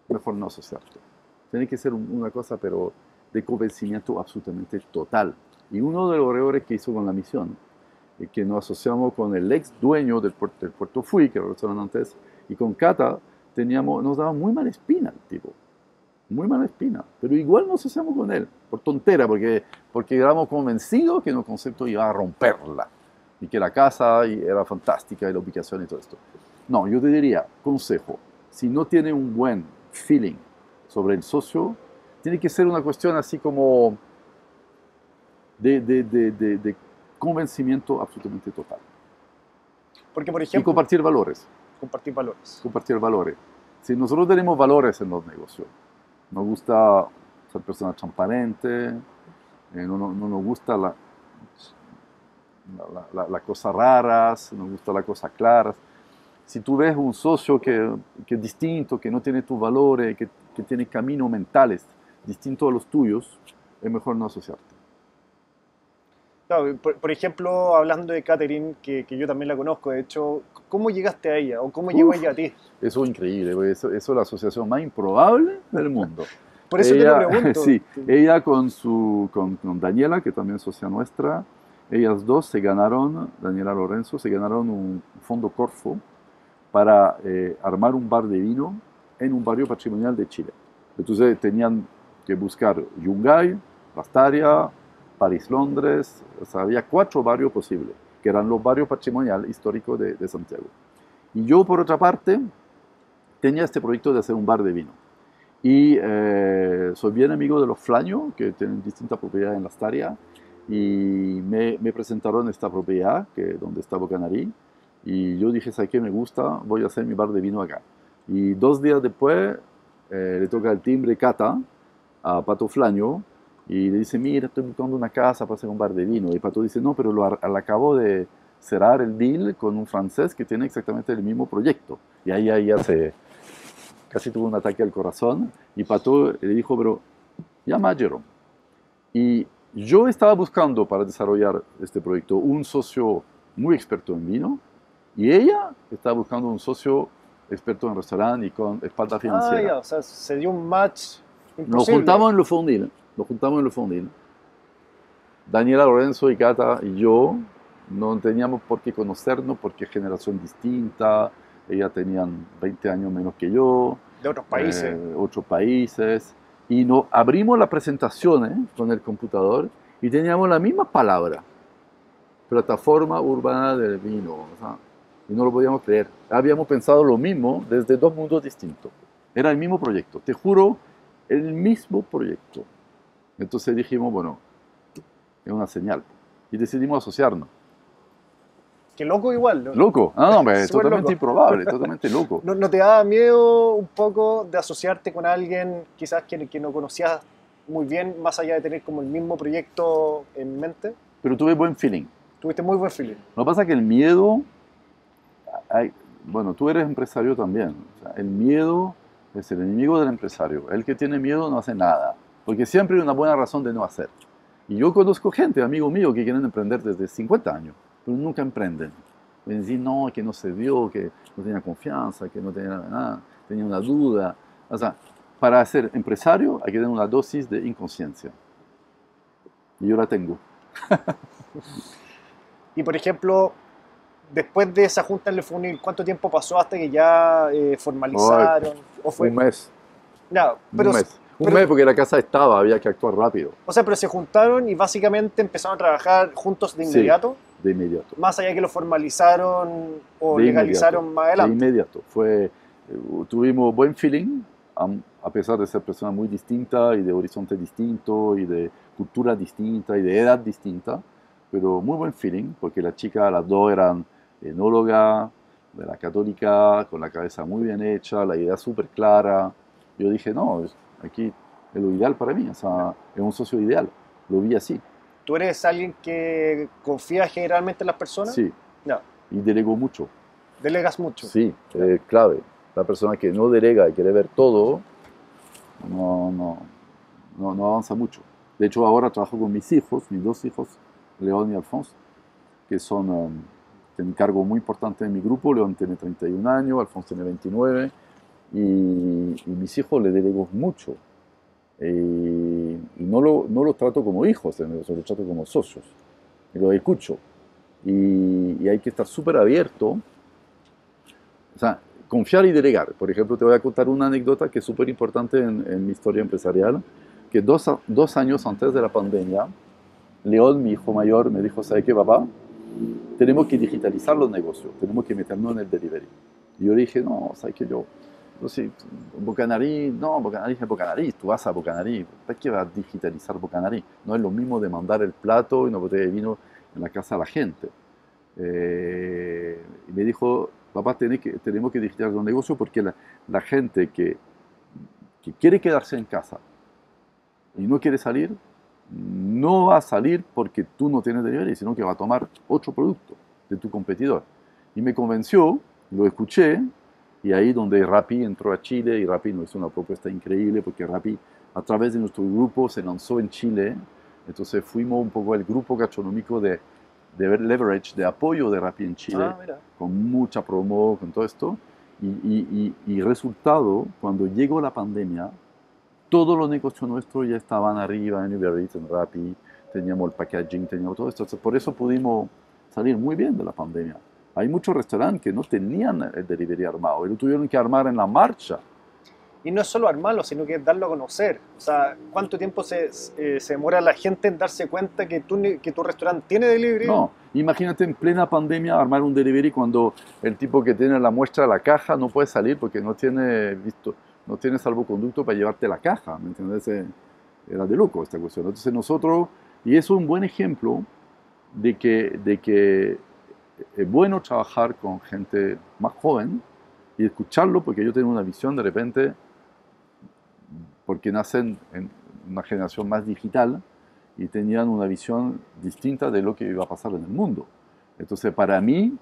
mejor no asociarte. Tiene que ser un- una cosa, pero de convencimiento absolutamente total. Y uno de los errores que hizo con la misión, es que nos asociamos con el ex dueño del puerto, del puerto Fui, que el restaurante antes, y con Cata, teníamos, nos daba muy mala espina el tipo. Muy mala espina. Pero igual nos asociamos con él, por tontera, porque, porque éramos convencidos que nuestro concepto iba a romperla. Y que la casa y- era fantástica y la ubicación y todo esto. No, yo te diría, consejo, si no tiene un buen feeling sobre el socio, tiene que ser una cuestión así como de, de, de, de- de convencimiento absolutamente total. Porque, por Y ejemplo, compartir valores, compartir valores. compartir valores. Si nosotros tenemos valores en los negocios, nos gusta ser personas transparentes, eh, no, no- no nos gusta la, la, la- la cosa raras, nos gusta la cosa claras. Si tú ves un socio que, que es distinto, que no tiene tus valores, que, que tiene caminos mentales distintos a los tuyos, es mejor no asociarte. Claro, por, por ejemplo, hablando de Catherine, que, que yo también la conozco, de hecho, ¿cómo llegaste a ella o cómo llegó Uf. ella a ti? Eso es increíble, eso, eso es la asociación más improbable del mundo. *laughs* Por eso ella, te lo *laughs* pregunto. Sí, ella con, su, con, con Daniela, que también es socia nuestra, ellas dos se ganaron, Daniela Lorenzo, se ganaron un fondo Corfo para eh, armar un bar de vino en un barrio patrimonial de Chile. Entonces tenían que buscar Yungay, Bastaria, París-Londres, o sea, había cuatro barrios posibles, que eran los barrios patrimonial históricos de, de Santiago. Y yo, por otra parte, tenía este proyecto de hacer un bar de vino. Y eh, soy bien amigo de los Flaño, que tienen distintas propiedades en la Astaria, y me, me presentaron esta propiedad, que donde está Bocanarí, y yo dije, ¿sabes qué? Me gusta, voy a hacer mi bar de vino acá. Y dos días después eh, le toca el timbre Cata a Pato Flaño, y le dice, mira, estoy buscando una casa para hacer un bar de vino. Y Pato dice, no, pero lo, al acabo de cerrar el deal con un francés que tiene exactamente el mismo proyecto. Y ahí, ahí ya se, casi tuvo un ataque al corazón y Pato le dijo, pero llama a Jerome. Y yo estaba buscando para desarrollar este proyecto un socio muy experto en vino y ella estaba buscando un socio experto en restaurante y con espalda Ah, financiera. ya, o sea, se dio un match Nos imposible. juntamos en Le Fondil, nos juntamos en Le Fondil. Daniela Lorenzo y Cata y yo no teníamos por qué conocernos porque generación distinta, ellas tenían 20 años menos que yo, de otros países. eh, otros países. Y no, abrimos la presentación ¿eh? con el computador y teníamos la misma palabra, plataforma urbana del vino. y no lo podíamos creer. Habíamos pensado lo mismo desde dos mundos distintos. Era el mismo proyecto, te juro, el mismo proyecto. Entonces dijimos, bueno, es una señal. y decidimos asociarnos. Qué loco igual. ¿no? Loco, no, no, hombre, es totalmente loco. improbable, *laughs* totalmente loco. ¿No, no te daba miedo un poco de asociarte con alguien quizás que, que no conocías muy bien, más allá de tener como el mismo proyecto en mente? Pero tuve buen feeling. Tuviste muy buen feeling. Lo que pasa es que el miedo, hay- bueno, tú eres empresario también. o sea, el miedo es el enemigo del empresario. El que tiene miedo no hace nada, porque siempre hay una buena razón de no hacer. Y yo conozco gente, amigo mío, que quieren emprender desde 50 años, pero nunca emprenden. Me dicen, no, que no se dio, que no tenía confianza, que no tenía nada, tenía una duda. O sea, para ser empresario hay que tener una dosis de inconsciencia. Y yo la tengo. *laughs* Y por ejemplo, después de esa junta en el Funil, ¿cuánto tiempo pasó hasta que ya eh, formalizaron? ¿O fue? Un mes. Pero, un mes. Un pero- mes porque la casa estaba, había que actuar rápido, O sea, pero se juntaron y básicamente empezaron a trabajar juntos de Sí. De inmediato. más allá de que lo formalizaron o De legalizaron inmediato, más adelante. De inmediato. Fue, eh, tuvimos buen feeling, a pesar de ser personas muy distintas y de horizonte distinto y de cultura distinta y de edad distinta, pero muy buen feeling, porque las chicas, las dos eran enólogas, de la católica, con la cabeza muy bien hecha, la idea súper clara. Yo dije, no, aquí es lo ideal para mí, o sea, es un socio ideal. Lo vi así. ¿Tú eres alguien que confía generalmente en las personas? Sí. Ya. Y delegó mucho. Delegas mucho. Sí, es clave. La persona que no delega y quiere ver todo, no, no, no, no avanza mucho. De hecho, ahora trabajo con mis hijos, mis dos hijos, León y Alfonso, que son, um, tienen un cargo muy importante en mi grupo. León tiene 31 años, Alfonso tiene 29, y, y mis hijos le delego mucho. Eh, y no lo, no los trato como hijos, eh, los trato como socios. Los escucho. Y, y hay que estar súper abierto o sea, confiar y delegar. Por ejemplo, te voy a contar una anécdota que es súper importante en, en mi historia empresarial, que dos, dos años antes de la pandemia, León, mi hijo mayor, me dijo, ¿sabe qué, papá? Tenemos que digitalizar los negocios, tenemos que meternos en el delivery. Y yo le dije, no, ¿sabes qué? Yo, no sé, Bocanarí, no, Bocanarí es Bocanarí, tú vas a Bocanarí, ¿para qué vas a digitalizar Bocanarí? No es lo mismo de mandar el plato y una botella de vino en la casa a la gente. Eh, y me dijo, papá, tenés que, tenemos que digitalizar los negocios porque la, la gente que, que quiere quedarse en casa y no quiere salir, no va a salir porque tú no tienes delivery, sino que va a tomar otro producto de tu competidor. Y me convenció, lo escuché, y ahí donde Rappi entró a Chile y Rappi nos hizo una propuesta increíble porque Rappi a través de nuestro grupo se lanzó en Chile, entonces fuimos un poco el grupo gastronómico de, de leverage, de apoyo de Rappi en Chile Ah, con mucha promo, con todo esto. Y, y, y, y resultado, cuando llegó la pandemia, todos los negocios nuestros ya estaban arriba en Uber Eats, en Rappi, teníamos el packaging, teníamos todo esto. Entonces, por eso pudimos salir muy bien de la pandemia. Hay muchos restaurantes que no tenían el delivery armado y lo tuvieron que armar en la marcha. Y no es solo armarlo, sino que darlo a conocer. O sea, ¿cuánto tiempo se, eh, se demora la gente en darse cuenta que tu, que tu restaurante tiene delivery? No, imagínate en plena pandemia armar un delivery cuando el tipo que tiene la muestra de la caja no puede salir porque no tiene visto, no tiene salvoconducto para llevarte la caja, ¿me entiendes? Eh, Era de loco esta cuestión. Entonces nosotros, y eso es un buen ejemplo de que, de que es bueno trabajar con gente más joven y escucharlo porque yo tengo una visión de repente, porque nacen en una generación más digital, y tenían una visión distinta de lo que iba a pasar en el mundo. Entonces, para mí,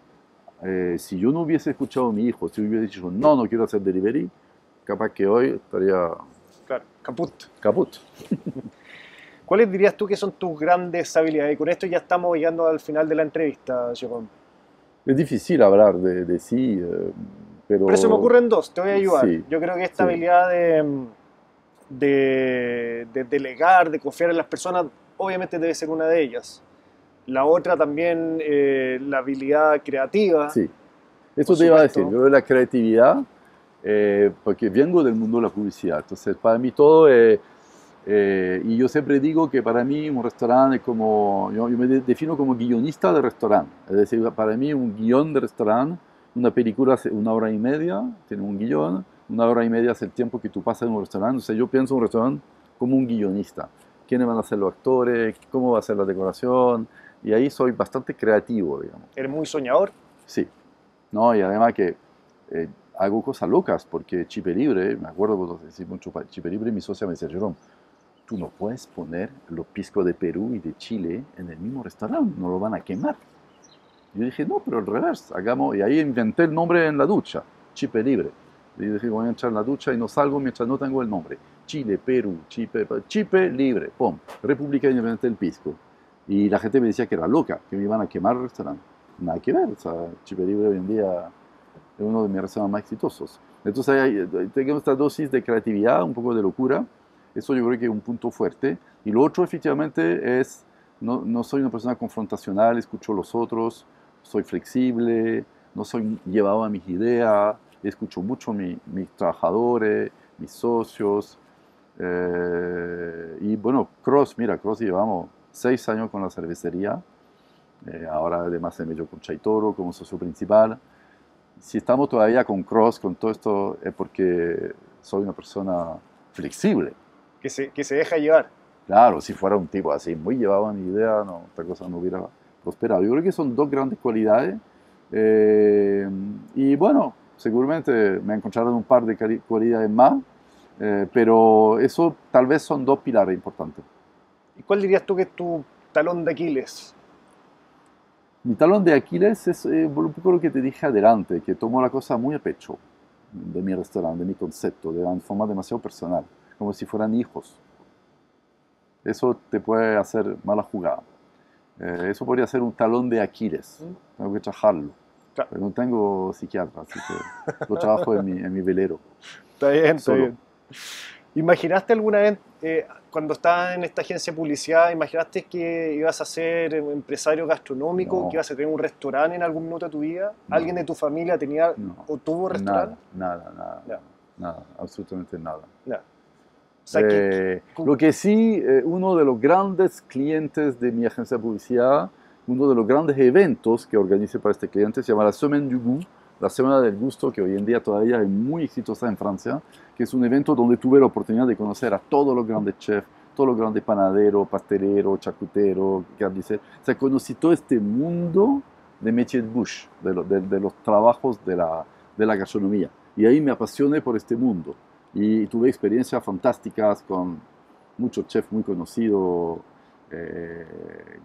eh, si yo no hubiese escuchado a mi hijo, si hubiese dicho, no, no quiero hacer delivery, capaz que hoy estaría Claro, caput. caput. *laughs* ¿Cuáles dirías tú que son tus grandes habilidades? Y con esto ya estamos llegando al final de la entrevista, Jérôme. Es difícil hablar de, de sí, eh, pero... Pero se me ocurren dos, te voy a ayudar. Sí, Yo creo que esta sí. habilidad de, de, de delegar, de confiar en las personas, obviamente debe ser una de ellas. La otra también, eh, la habilidad creativa. Sí, eso te iba a decir, yo la creatividad, eh, porque vengo del mundo de la publicidad, entonces para mí todo es... eh, y yo siempre digo que para mí un restaurante es como, yo, yo me de- defino como guionista de restaurante, es decir, para mí un guion de restaurante, una película hace una hora y media, tiene un guion, una hora y media es el tiempo que tú pasas en un restaurante, entonces yo pienso en un restaurante como un guionista, quiénes van a ser los actores, cómo va a ser la decoración, Y ahí soy bastante creativo, digamos. ¿Eres muy soñador? Sí. No, y además que eh, hago cosas locas, porque Chipe Libre, me acuerdo cuando decimos Chipe Libre, mi socia me decía, Jerome, tú no puedes poner los piscos de Perú y de Chile en el mismo restaurante, no lo van a quemar. Yo dije, no, pero al revés, hagamos, y ahí inventé el nombre en la ducha, Chipe Libre. Y dije, voy a entrar en la ducha y no salgo mientras no tengo el nombre. Chile, Perú, Chipe, Chipe Libre, pum, República Independiente del Pisco. Y la gente me decía que era loca, que me iban a quemar el restaurante. Nada que ver, o sea, Chipe Libre hoy en día es uno de mis restaurantes más exitosos. Entonces hay, tengo esta dosis de creatividad, un poco de locura, eso yo creo que es un punto fuerte. Y lo otro efectivamente es, no, no soy una persona confrontacional, escucho a los otros, soy flexible, no soy llevado a mis ideas, escucho mucho a mi, mis trabajadores, mis socios. Eh, y bueno, Cross, mira, Cross llevamos seis años con la cervecería, eh, ahora además se metió con Chaitoro como socio principal. Si estamos todavía con Cross, con todo esto, es porque soy una persona flexible. Que se, que se deja llevar. Claro, si fuera un tipo así, muy llevado a mi idea, no, esta cosa no hubiera prosperado. Yo creo que son dos grandes cualidades. Eh, y bueno, seguramente me encontraron un par de cualidades más, eh, pero eso tal vez son dos pilares importantes. ¿Y cuál dirías tú que es tu talón de Aquiles? Mi talón de Aquiles es eh, un poco lo que te dije adelante, que tomo la cosa muy a pecho de mi restaurante, de mi concepto, de forma demasiado personal, como si fueran hijos. Eso te puede hacer mala jugada. Eh, eso podría ser un talón de Aquiles. Tengo que trabajarlo. Pero no tengo psiquiatra, así que lo trabajo en mi, en mi velero. Está bien, está bien. ¿Imaginaste alguna vez, eh, cuando estabas en esta agencia de publicidad, imaginaste que ibas a ser empresario gastronómico, que ibas a tener un restaurante en algún minuto de tu vida? ¿Alguien de tu familia tenía o tuvo restaurante? Nada, nada, nada, nada, absolutamente nada. Eh, lo que sí, eh, uno de los grandes clientes de mi agencia de publicidad, uno de los grandes eventos que organice para este cliente se llama la Semaine du Goût, la Semana del Gusto, que hoy en día todavía es muy exitosa en Francia, que es un evento donde tuve la oportunidad de conocer a todos los grandes chefs, todos los grandes panaderos, pasteleros, charcuteros, carniceros. O sea, conocí todo este mundo de métier de bouche, de, de, los trabajos de la, de la gastronomía. Y ahí me apasioné por este mundo. Y tuve experiencias fantásticas con muchos chefs muy conocidos, eh,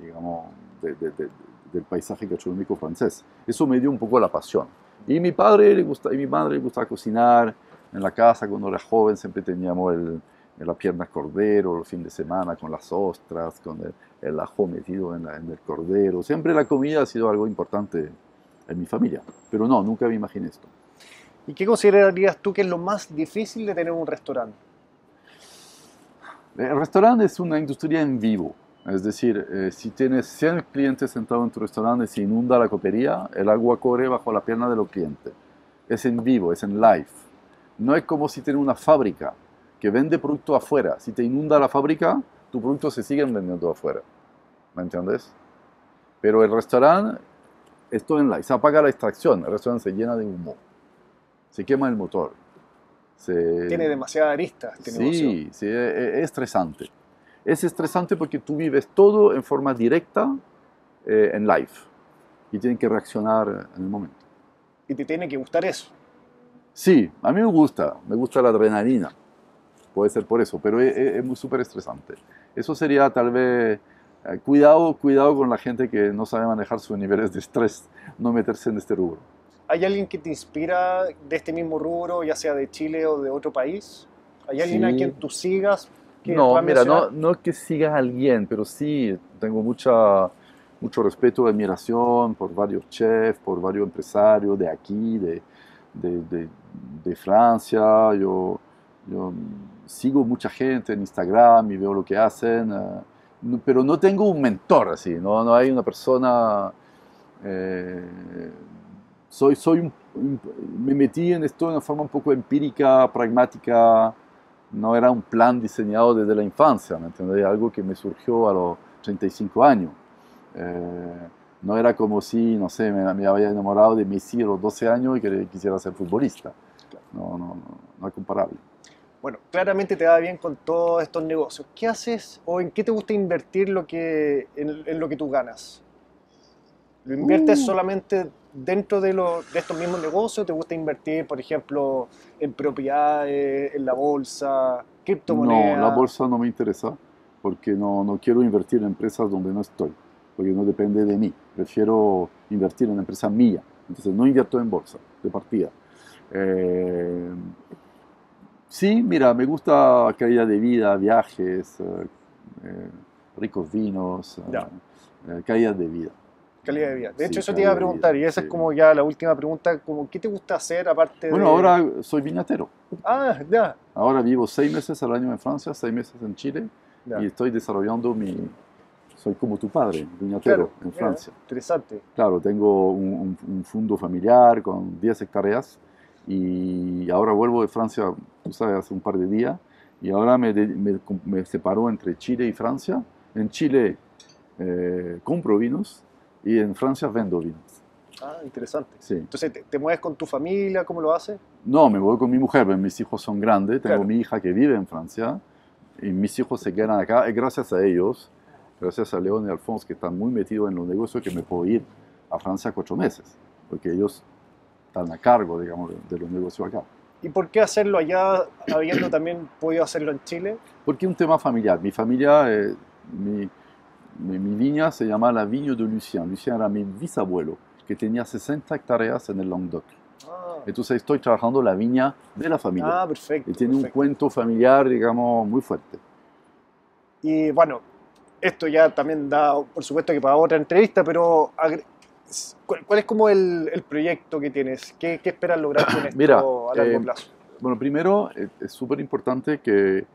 digamos, del paisaje gastronómico francés. Eso me dio un poco la pasión. Y mi padre le gusta, y mi madre le gustaba cocinar en la casa cuando era joven, siempre teníamos el, la pierna cordero, el fin de semana con las ostras, con el, ajo metido en, en, el cordero. Siempre la comida ha sido algo importante en mi familia. Pero no, nunca me imaginé esto. ¿Y qué considerarías tú que es lo más difícil de tener un restaurante? El restaurante es una industria en vivo. Es decir, eh, si tienes 100 clientes sentados en tu restaurante y se inunda la copería, el agua corre bajo la pierna de los clientes. Es en vivo, es en live. No es como si tienes una fábrica que vende producto afuera. Si te inunda la fábrica, tu producto se sigue vendiendo afuera. ¿Me entiendes? Pero el restaurante, esto en live. Se apaga la extracción, el restaurante se llena de humo. Se quema el motor. Tiene demasiadas aristas. sí, sí, es estresante es estresante porque tú vives todo en forma directa eh, en live y tienes que reaccionar en el momento. ¿Y te tiene que gustar eso? Sí, a mí me gusta, me gusta la adrenalina, puede ser por eso, pero es, muy súper estresante. Eso sería tal vez, eh, cuidado, cuidado con la gente que no sabe manejar sus niveles de estrés, no meterse en este rubro. ¿Hay alguien que te inspira de este mismo rubro, ya sea de Chile o de otro país? ¿Hay alguien a quien tú sigas no, mira, no, no que sigas a alguien, pero sí tengo mucha, mucho respeto y admiración por varios chefs, por varios empresarios de aquí, de, de, de, Francia. Yo, yo, sigo mucha gente en Instagram y veo lo que hacen, eh, pero no tengo un mentor así, no, no hay una persona... Eh, soy, soy me metí en esto de una forma un poco empírica, pragmática, no era un plan diseñado desde la infancia, ¿me entiendes? Algo que me surgió a los 35 años. Eh, no era como si, no sé, me, había enamorado de Messi a los 12 años y que quisiera ser futbolista. No, no, no, no es comparable. Bueno, claramente te va bien con todos estos negocios. ¿Qué haces o en qué te gusta invertir lo que, en, lo que tú ganas? ¿Lo inviertes Uh. solamente dentro de, los de estos mismos negocios? ¿Te gusta invertir, por ejemplo, en propiedades, en la bolsa, criptomonedas? No, la bolsa no me interesa porque no, no quiero invertir en empresas donde no estoy, porque no depende de mí. Prefiero invertir en empresa mía. Entonces no invierto en bolsa de partida. Eh, sí, mira, me gusta calidad de vida, viajes, eh, eh, ricos vinos, eh, calidad de vida. Calidad de vida. De Sí, hecho, eso te iba a preguntar, y vida, esa es sí. como ya la última pregunta, como, ¿qué te gusta hacer aparte Bueno, de...? ahora soy viñatero. Ah, ya. Ahora vivo seis meses al año en Francia, seis meses en Chile ya. y estoy desarrollando mi... Soy como tu padre, viñatero Claro, en mira, Francia. Interesante. Claro, tengo un, un- un fondo familiar con 10 hectáreas y ahora vuelvo de Francia, tú sabes, hace un par de días y ahora me, me, me separo entre Chile y Francia. En Chile eh, compro vinos y en Francia vendo vinos. Ah, interesante. Sí. Entonces, ¿te, te mueves con tu familia? ¿Cómo lo haces? No, me voy con mi mujer, pero mis hijos son grandes. Tengo Claro. mi hija que vive en Francia y mis hijos se quedan acá. Y gracias a ellos, gracias a León y Alfonso, que están muy metidos en los negocios, que me puedo ir a Francia cuatro meses, porque ellos están a cargo, digamos, de, de los negocios acá. ¿Y por qué hacerlo allá, habiendo también podido hacerlo en Chile? Porque es un tema familiar. Mi familia, eh, mi, mi, mi viña se llama la Viña de Lucien. Lucien era mi bisabuelo, que tenía 60 hectáreas en el Languedoc. Ah, Entonces estoy trabajando la viña de la familia. ah, perfecto. y tiene un perfecto. cuento familiar, digamos, muy fuerte. Y bueno, esto ya también da, por supuesto, que para otra entrevista, pero agre- ¿cuál, cuál es como el, el proyecto que tienes? ¿Qué, qué esperas lograr con *coughs* esto Mira, a largo eh, plazo? Bueno, primero eh, es súper importante que,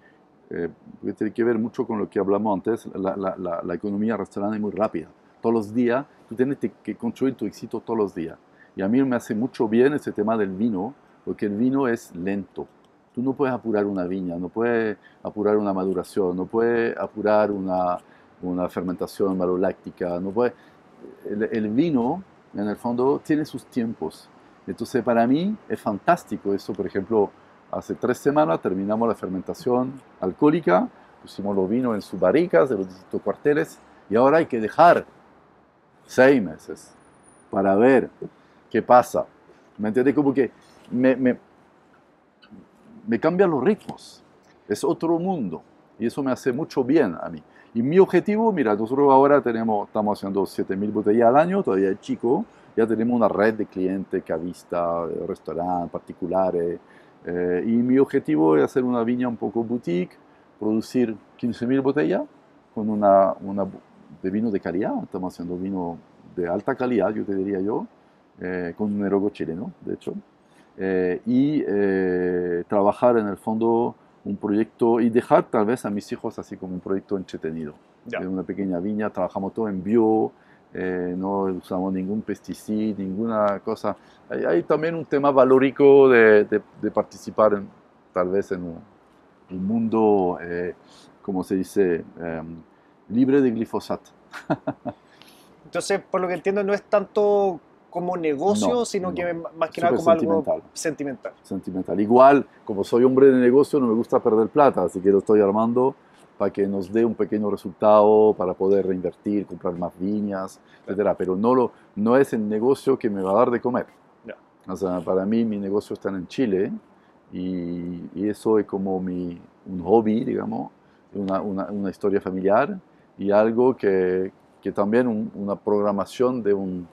eh, porque tiene que ver mucho con lo que hablamos antes, la, la, la, la economía restaurante es muy rápida. Todos los días, tú tienes que- que construir tu éxito todos los días. Y a mí me hace mucho bien ese tema del vino, porque el vino es lento. Tú no puedes apurar una viña, no puedes apurar una maduración, no puedes apurar una, una fermentación maloláctica, no puedes... El, el vino, en el fondo, tiene sus tiempos. Entonces, para mí es fantástico eso. Por ejemplo, hace tres semanas terminamos la fermentación alcohólica, pusimos los vinos en sus barricas de los distintos cuarteles y ahora hay que dejar seis meses para ver qué pasa. ¿Me entiendes? Como que me, me, me cambian los ritmos. Es otro mundo y eso me hace mucho bien a mí. Y mi objetivo, mira, nosotros ahora tenemos, estamos haciendo 7.000 botellas al año, todavía es chico, ya tenemos una red de clientes, cavistas, restaurantes particulares. Eh, y mi objetivo es hacer una viña un poco boutique, producir 15.000 botellas con una, una de vino de calidad. Estamos haciendo vino de alta calidad, yo te diría yo, eh, con un erogo chileno, de hecho. Eh, y eh, trabajar en el fondo un proyecto y dejar tal vez a mis hijos así como un proyecto entretenido. Ya. De una pequeña viña, trabajamos todo en bio, eh, no usamos ningún pesticida, ninguna cosa. Hay, hay también un tema valórico de, de- de participar en, tal vez en un, un mundo, eh, como se dice, em, libre de glifosato. *laughs* Entonces, por lo que entiendo, no es tanto como negocio, No, sino no. que más que nada Súper como algo sentimental. sentimental. sentimental. Igual, como soy hombre de negocio, no me gusta perder plata, así que lo estoy armando para que nos dé un pequeño resultado, para poder reinvertir, comprar más viñas, etcétera. Pero no, lo, no es el negocio que me va a dar de comer. O sea, para mí mi negocio está en Chile y, y eso es como mi, un hobby, digamos, una, una, una historia familiar y algo que, que también un- una programación de un,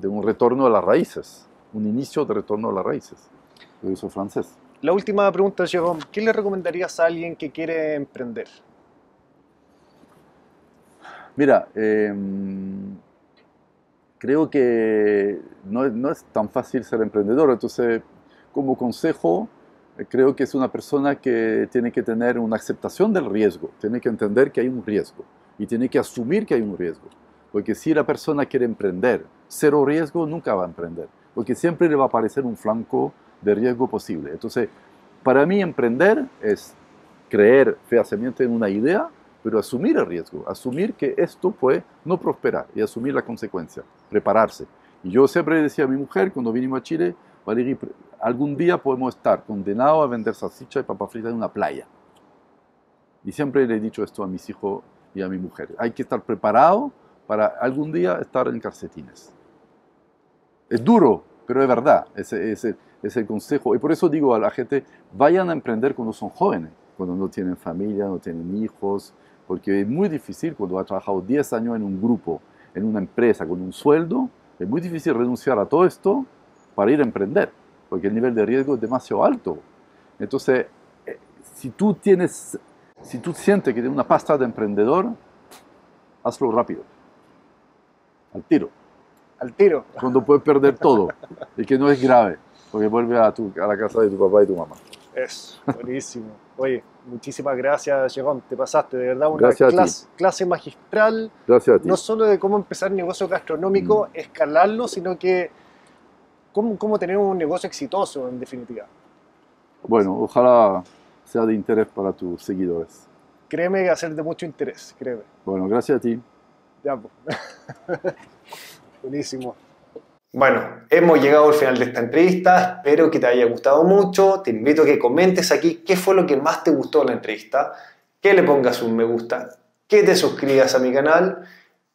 de un retorno a las raíces, un inicio de retorno a las raíces. Yo soy francés. La última pregunta, Jérôme, ¿qué le recomendarías a alguien que quiere emprender? Mira, eh, creo que no, no es tan fácil ser emprendedor, entonces como consejo, eh, creo que es una persona que tiene que tener una aceptación del riesgo, tiene que entender que hay un riesgo y tiene que asumir que hay un riesgo, porque si la persona quiere emprender cero riesgo, nunca va a emprender, porque siempre le va a aparecer un flanco de riesgo posible. Entonces, para mí emprender es creer fehacientemente en una idea, pero asumir el riesgo, asumir que esto puede no prosperar y asumir la consecuencia, prepararse. Y yo siempre decía a mi mujer cuando vinimos a Chile, Valerie, algún día podemos estar condenados a vender salchicha y papa frita en una playa. Y siempre le he dicho esto a mis hijos y a mi mujer. Hay que estar preparado para algún día estar en calcetines. Es duro, pero es verdad, ese es es el consejo. Y por eso digo a la gente, vayan a emprender cuando son jóvenes, cuando no tienen familia, no tienen hijos, porque es muy difícil cuando has trabajado 10 años en un grupo, en una empresa, con un sueldo, es muy difícil renunciar a todo esto para ir a emprender, porque el nivel de riesgo es demasiado alto. Entonces, eh, si tú tienes, si tú sientes que tienes una pasta de emprendedor, hazlo rápido, al tiro. Al tiro. Cuando puedes perder todo y que no es grave porque vuelve a, tu, a la casa de tu papá y tu mamá. Es *laughs* buenísimo. Oye, muchísimas gracias, Jerón. Te pasaste, de verdad, una clase, clase, magistral. Gracias a ti. No solo de cómo empezar un negocio gastronómico, mm. escalarlo, sino que cómo, cómo tener un negocio exitoso, en definitiva. Bueno, ojalá sea de interés para tus seguidores. Créeme que va a ser de mucho interés, créeme. Bueno, gracias a ti. Ya, pues. *laughs* Buenísimo. Bueno, hemos llegado al final de esta entrevista, espero que te haya gustado mucho, te invito a que comentes aquí qué fue lo que más te gustó de la entrevista, que le pongas un me gusta, que te suscribas a mi canal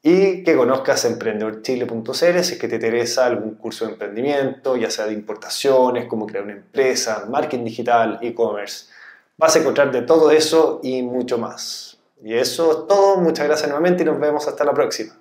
y que conozcas emprendedorchile.cl si es que te interesa algún curso de emprendimiento, ya sea de importaciones, cómo crear una empresa, marketing digital, e-commerce. Vas a encontrar de todo eso y mucho más. Y eso es todo, muchas gracias nuevamente y nos vemos hasta la próxima.